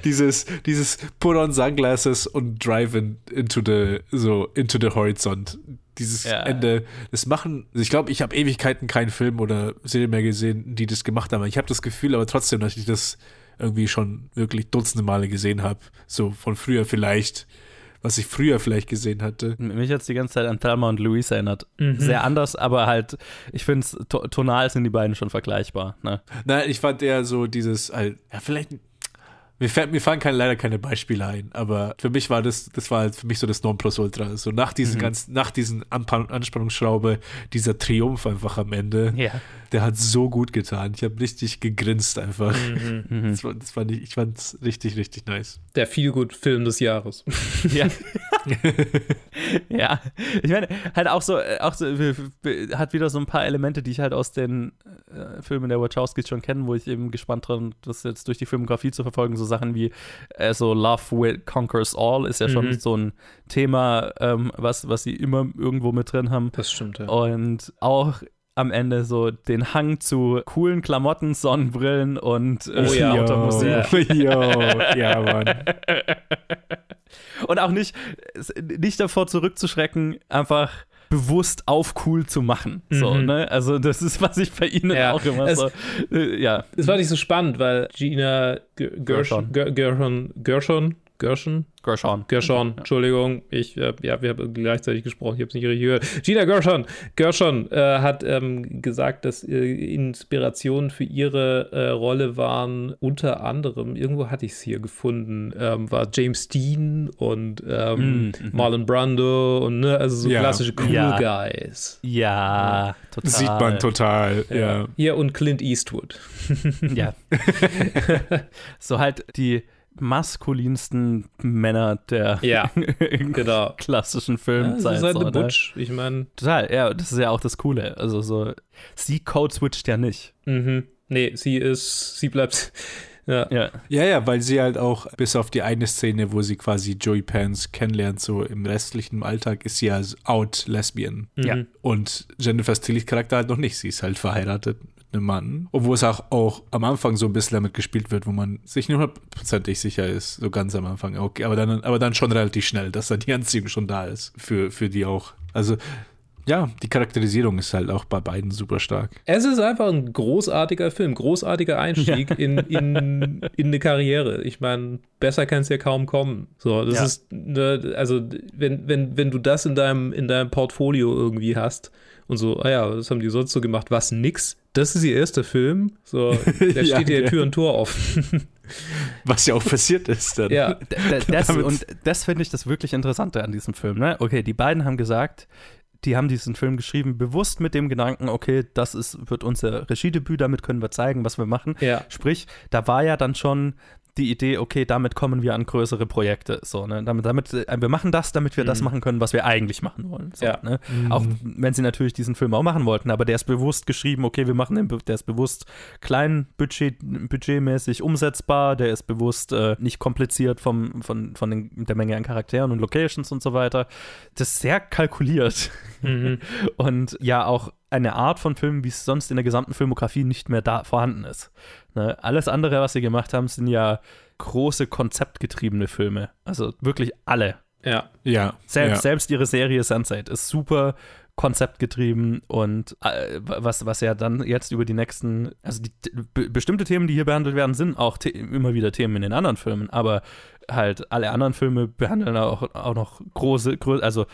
*laughs* dieses, dieses Put on Sunglasses und Drive in, into the, so, into the Horizont. Dieses Ja. Ende, das machen, ich glaube, ich habe Ewigkeiten keinen Film oder Serie mehr gesehen, die das gemacht haben. Ich habe das Gefühl aber trotzdem, dass ich das irgendwie schon wirklich dutzende Male gesehen habe. So von früher vielleicht, was ich früher vielleicht gesehen hatte. Mich hat die ganze Zeit an Thelma und Louise erinnert. Mhm. Sehr anders, aber halt, ich finde es, to tonal sind die beiden schon vergleichbar. Ne? Nein, ich fand eher so dieses, halt, ja, vielleicht. Mir, fällt, mir fallen keine, leider keine Beispiele ein, aber für mich war das, das war halt für mich so das Nonplusultra. So nach diesen Mhm. ganzen, nach diesen Anpan Anspannungsschraube, dieser Triumph einfach am Ende, Ja. der hat so gut getan. Ich habe richtig gegrinst einfach. Mhm. Mhm. *laughs* Das, war, das fand ich, ich fand es richtig, richtig nice. Der Feelgood-Film des Jahres. Ja. *laughs* *laughs* ja. Ich meine, halt auch so, äh, auch so, w- hat wieder so ein paar Elemente, die ich halt aus den äh, Filmen der Wachowskis schon kenne, wo ich eben gespannt dran, das jetzt durch die Filmografie zu verfolgen. So Sachen wie äh, so Love Will Conquers All ist ja schon Mhm. so ein Thema, ähm, was, was sie immer irgendwo mit drin haben. Das stimmt, ja. Und auch am Ende so den Hang zu coolen Klamotten, Sonnenbrillen und äh, Oh ja. lauter *laughs* Musik. Yo, ja, Mann. Und auch nicht, nicht davor zurückzuschrecken, einfach bewusst auf cool zu machen. So, Mhm. ne? Also, das ist, was ich bei ihnen Ja, auch immer es- so. Äh, ja. Es war nicht so spannend, weil Gina Gershon, Gershon, Gershon, Gershon, Gershon, Gershon. Gershon, Entschuldigung, ich, äh, ja, wir haben gleichzeitig gesprochen, ich habe es nicht richtig gehört. Gina Gershon, Gershon äh, hat ähm, gesagt, dass äh, Inspirationen für ihre äh, Rolle waren unter anderem, irgendwo hatte ich es hier gefunden, ähm, war James Dean und ähm, Mm, mhm. Marlon Brando und ne, also so Ja. klassische Cool Ja. Guys. Ja, total. Sieht man total, ja. Hier und Clint Eastwood. Ja. *laughs* *laughs* so halt die maskulinsten Männer der Ja, *laughs* genau. klassischen Ja, Filmzeit. das ist halt so? Butch. Ich meine, Total, ja, das ist ja auch das Coole. Also so, sie code switcht ja nicht. mhm. nee, sie ist, sie bleibt, *laughs* ja. Ja. Ja, ja, weil sie halt auch, bis auf die eine Szene, wo sie quasi Joey Pants kennenlernt, so im restlichen Alltag, ist sie ja out Lesbian. Ja. Mhm. Und Jennifer Tillys Charakter halt noch nicht. Sie ist halt verheiratet einem Mann. Obwohl es auch, auch am Anfang so ein bisschen damit gespielt wird, wo man sich nicht hundertprozentig sicher ist, so ganz am Anfang. Okay, aber dann, aber dann schon relativ schnell, dass da die Anziehung schon da ist. Für, für die auch. Also, ja, die Charakterisierung ist halt auch bei beiden super stark. Es ist einfach ein großartiger Film, großartiger Einstieg in, in, in eine Karriere. Ich meine, besser kann es ja kaum kommen. So, das Ja. ist, ne, also wenn, wenn, wenn du das in deinem, in deinem Portfolio irgendwie hast und so, ah ja, was haben die sonst so gemacht? Was, nix? Das ist ihr erster Film? So, *laughs* der Ja, steht dir ja. Tür und Tor offen. *laughs* Was ja auch passiert ist dann. ja. Das, und das finde ich das wirklich Interessante an diesem Film. Ne? Okay, die beiden haben gesagt, die haben diesen Film geschrieben, bewusst mit dem Gedanken, okay, das ist, wird unser Regiedebüt, damit können wir zeigen, was wir machen. Ja. Sprich, da war ja dann schon die Idee, okay, damit kommen wir an größere Projekte. So, ne? damit, damit, äh, wir machen das, damit wir das Mhm. machen können, was wir eigentlich machen wollen. So, Ja. ne? Auch wenn sie natürlich diesen Film auch machen wollten, aber der ist bewusst geschrieben, okay, wir machen den, der ist bewusst klein Budget, budgetmäßig umsetzbar, der ist bewusst äh, nicht kompliziert vom, von, von den, der Menge an Charakteren und Locations und so weiter. Das ist sehr kalkuliert. Mhm. *laughs* Und ja, auch eine Art von Film, wie es sonst in der gesamten Filmografie nicht mehr da vorhanden ist. Ne? Alles andere, was sie gemacht haben, sind ja große konzeptgetriebene Filme. Also wirklich alle. Ja. Ja. Selbst, ja. selbst ihre Serie Sunset ist super konzeptgetrieben und äh, was, was ja dann jetzt über die nächsten, also die, be bestimmte Themen, die hier behandelt werden, sind auch immer wieder Themen in den anderen Filmen, aber halt alle anderen Filme behandeln auch, auch noch große, also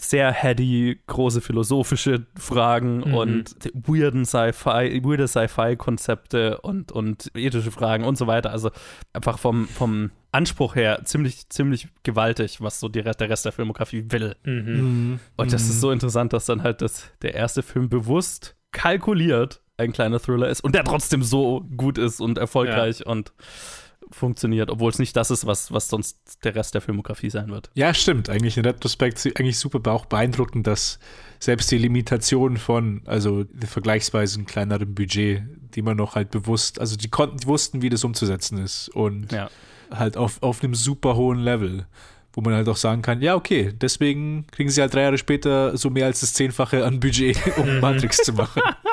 sehr heady, große philosophische Fragen Mhm. und weirden Sci-Fi, weirde Sci-Fi-Konzepte und, und ethische Fragen und so weiter. Also einfach vom, vom Anspruch her ziemlich, ziemlich gewaltig, was so die, der Rest der Filmografie will. Mhm. Mhm. Und das ist so interessant, dass dann halt das, der erste Film bewusst kalkuliert ein kleiner Thriller ist und der trotzdem so gut ist und erfolgreich und funktioniert, obwohl es nicht das ist, was, was sonst der Rest der Filmografie sein wird. Ja, stimmt. Eigentlich in Retrospekt eigentlich super, auch beeindruckend, dass selbst die Limitation von, also vergleichsweise ein kleinerem Budget, die man noch halt bewusst, also die konnten, die wussten, wie das umzusetzen ist und Ja. halt auf, auf einem super hohen Level, wo man halt auch sagen kann, ja, okay, deswegen kriegen sie halt drei Jahre später so mehr als das Zehnfache an Budget, *laughs* um Matrix zu machen. *laughs*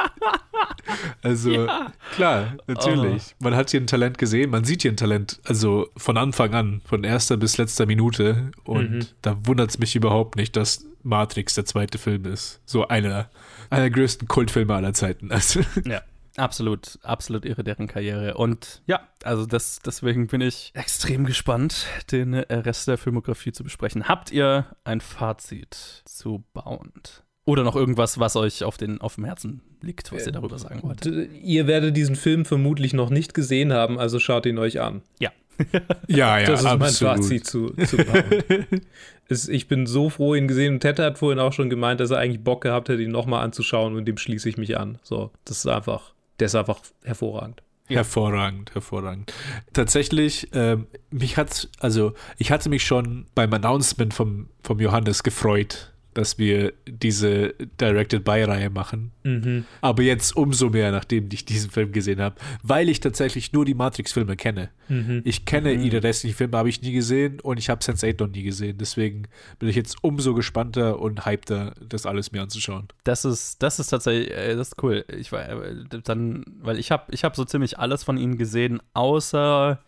*laughs* Also, klar, natürlich. Man hat hier ein Talent gesehen, man sieht hier ein Talent, also von Anfang an, von erster bis letzter Minute. Und Mhm. da wundert es mich überhaupt nicht, dass Matrix der zweite Film ist. So einer, einer der größten Kultfilme aller Zeiten. Also, *laughs* Ja. Absolut, absolut irre deren Karriere. Und ja, also das, deswegen bin ich extrem gespannt, den äh, Rest der Filmografie zu besprechen. Habt ihr ein Fazit zu Bound? Oder noch irgendwas, was euch auf, den, auf dem Herzen liegt, was ihr darüber sagen wollt? Ihr werdet diesen Film vermutlich noch nicht gesehen haben, also schaut ihn euch an. Ja. *laughs* ja, ja, das ist mein absolut. Fazit zu, zu *laughs* es, ich bin so froh, ihn gesehen. Und Ted hat vorhin auch schon gemeint, dass er eigentlich Bock gehabt hätte, ihn nochmal anzuschauen und dem schließe ich mich an. So, das ist einfach, der ist einfach hervorragend. Hervorragend, hervorragend. Tatsächlich, ähm, mich hat, also ich hatte mich schon beim Announcement vom, vom Johannes gefreut, dass wir diese Directed-by-Reihe machen. Mhm. Aber jetzt umso mehr, nachdem ich diesen Film gesehen habe, weil ich tatsächlich nur die Matrix-Filme kenne. Mhm. Ich kenne ihre restlichen Filme, habe ich nie gesehen und ich habe Sense8 noch nie gesehen. Deswegen bin ich jetzt umso gespannter und hypter, das alles mir anzuschauen. Das ist, das ist tatsächlich, äh, das ist cool. Ich war äh, dann, weil ich habe ich hab so ziemlich alles von ihnen gesehen, außer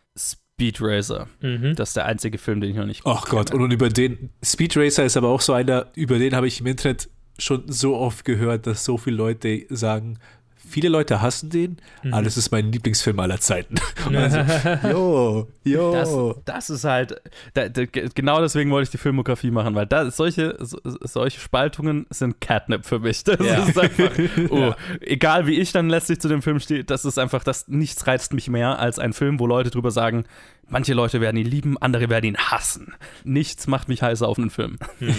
Speed Racer. Mhm. Das ist der einzige Film, den ich noch nicht Ach Gott, und, und über den, Speed Racer ist aber auch so einer, über den habe ich im Internet schon so oft gehört, dass so viele Leute sagen, viele Leute hassen den, aber das ist mein Lieblingsfilm aller Zeiten. *laughs* Also, *laughs* jo, jo. Das, das ist halt, da, da, ge- genau deswegen wollte ich die Filmografie machen, weil da, solche, so, solche Spaltungen sind Catnip für mich. Das Ja. ist einfach, *laughs* oh, egal wie ich dann letztlich zu dem Film stehe, das ist einfach, das, nichts reizt mich mehr als ein Film, wo Leute drüber sagen, manche Leute werden ihn lieben, andere werden ihn hassen. Nichts macht mich heißer auf einen Film. *laughs*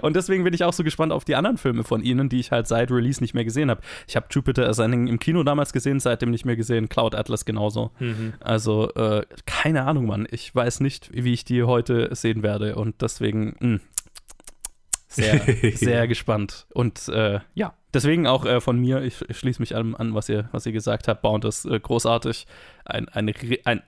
Und deswegen bin ich auch so gespannt auf die anderen Filme von ihnen, die ich halt seit Release nicht mehr gesehen habe. Ich habe Jupiter Ascending im Kino damals gesehen, seitdem nicht mehr gesehen, Cloud Atlas genauso. Mhm. Also, äh, keine Ahnung, Mann. Ich weiß nicht, wie ich die heute sehen werde und deswegen mh, sehr, *laughs* sehr gespannt. Und äh, ja, deswegen auch äh, von mir, ich, ich schließe mich allem an, was ihr, was ihr gesagt habt. Bound ist äh, großartig. Ein, ein, ein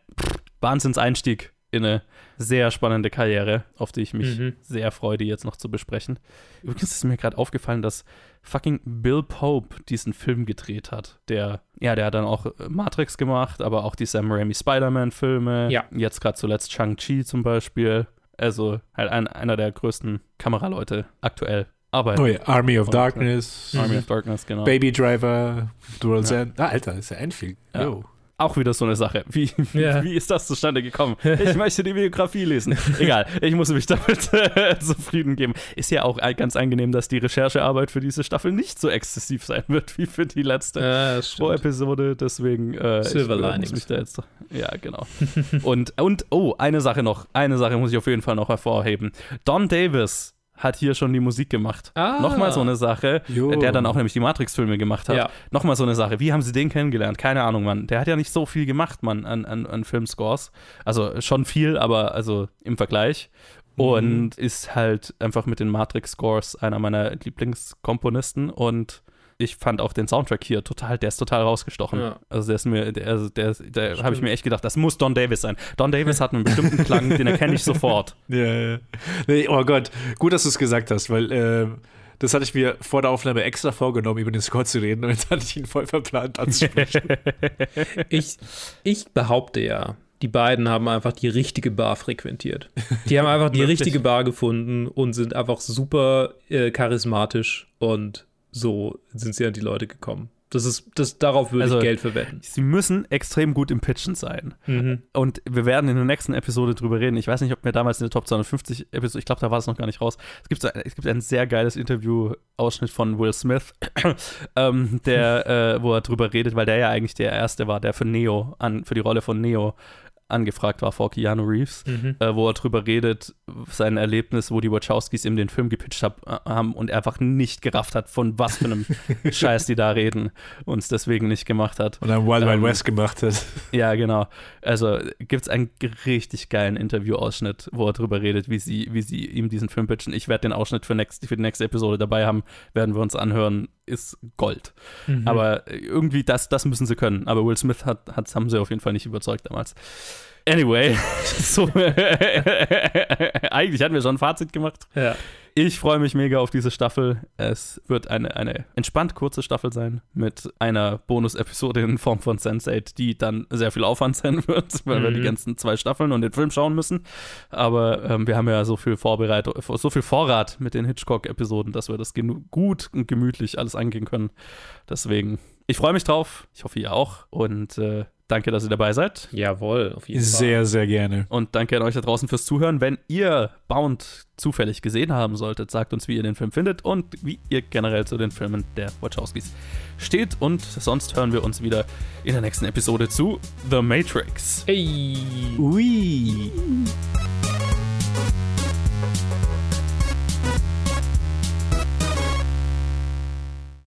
Wahnsinnseinstieg in eine sehr spannende Karriere, auf die ich mich Mhm. sehr freue, die jetzt noch zu besprechen. Übrigens ist mir gerade aufgefallen, dass fucking Bill Pope diesen Film gedreht hat. Der, ja, der hat dann auch äh, Matrix gemacht, aber auch die Sam Raimi Spider-Man-Filme. Ja. Jetzt gerade zuletzt Shang-Chi zum Beispiel. Also halt ein, einer der größten Kameraleute aktuell. Aber Oh ja, Army of Und, Darkness, Army of Darkness, genau. Baby Driver, Dual Ja. End. Ah, Alter, ist ja Enfield. Ja. Auch wieder so eine Sache. Wie, Ja. wie ist das zustande gekommen? *laughs* Ich möchte die Biografie lesen. Egal, ich muss mich damit äh, *laughs* zufrieden geben. Ist ja auch ganz angenehm, dass die Recherchearbeit für diese Staffel nicht so exzessiv sein wird wie für die letzte. Ja. Pro-Episode, deswegen äh, Silver ich, äh, muss mich da jetzt. Ja, genau. und, und, oh, eine Sache noch. Eine Sache muss ich auf jeden Fall noch hervorheben. Don Davis hat hier schon die Musik gemacht. Ah. Nochmal so eine Sache, Jo. der dann auch nämlich die Matrix-Filme gemacht hat. Ja. Nochmal so eine Sache. Wie haben sie den kennengelernt? Keine Ahnung, Mann. Der hat ja nicht so viel gemacht, Mann, an, an, an Filmscores. Also schon viel, aber also im Vergleich. Und ist halt einfach mit den Matrix-Scores einer meiner Lieblingskomponisten und ich fand auch den Soundtrack hier total, der ist total rausgestochen. Ja. Also der ist mir, der, also der, der habe ich mir echt gedacht, das muss Don Davis sein. Don Davis hat einen bestimmten Klang, den erkenne ich sofort. *laughs* Ja, ja. Nee, oh Gott, gut, dass du es gesagt hast, weil ähm, das hatte ich mir vor der Aufnahme extra vorgenommen, über den Score zu reden und jetzt hatte ich ihn voll verplant anzusprechen. *laughs* Ich, ich behaupte ja, die beiden haben einfach die richtige Bar frequentiert. Die haben einfach die *laughs* richtige Bar gefunden und sind einfach super äh, charismatisch und so sind sie an die Leute gekommen. Das ist, das, darauf würde Also, ich Geld verwenden. Sie müssen extrem gut im Pitchen sein. Mhm. Und wir werden in der nächsten Episode drüber reden. Ich weiß nicht, ob mir damals in der Top 250 Episode, ich glaube, da war es noch gar nicht raus. Es gibt, es gibt ein sehr geiles Interview-Ausschnitt von Will Smith, *coughs* ähm, der, äh, wo er drüber redet, weil der ja eigentlich der Erste war, der für Neo, an, für die Rolle von Neo angefragt war vor Keanu Reeves, Mhm. äh, wo er drüber redet, sein Erlebnis, wo die Wachowskis ihm den Film gepitcht hab, äh, haben und er einfach nicht gerafft hat, von was für einem *laughs* Scheiß die da reden und es deswegen nicht gemacht hat. Und dann Wild Wild Ähm, West gemacht hat. *laughs* Ja, genau. Also gibt es einen richtig geilen Interview-Ausschnitt, wo er drüber redet, wie sie, wie sie ihm diesen Film pitchen. Ich werde den Ausschnitt für, next, für die nächste Episode dabei haben, werden wir uns anhören, ist Gold. Mhm. Aber irgendwie, das, das müssen sie können. Aber Will Smith hat, hat, haben sie auf jeden Fall nicht überzeugt damals. Anyway, *laughs* so, *laughs* eigentlich hatten wir schon ein Fazit gemacht. Ja. Ich freue mich mega auf diese Staffel. Es wird eine, eine entspannt kurze Staffel sein mit einer Bonus-Episode in Form von Sense8, die dann sehr viel Aufwand sein wird, *laughs* weil wir Mhm. die ganzen zwei Staffeln und den Film schauen müssen. Aber ähm, wir haben ja so viel Vorbereitung, so viel Vorrat mit den Hitchcock-Episoden, dass wir das gut und gemütlich alles angehen können. Deswegen, ich freue mich drauf. Ich hoffe, ihr auch. Und äh, danke, dass ihr dabei seid. Jawohl, auf jeden Fall. Sehr, sehr gerne. Und danke an euch da draußen fürs Zuhören. Wenn ihr Bound zufällig gesehen haben solltet, sagt uns, wie ihr den Film findet und wie ihr generell zu den Filmen der Wachowskis steht. Und sonst hören wir uns wieder in der nächsten Episode zu The Matrix. Ey. Ui.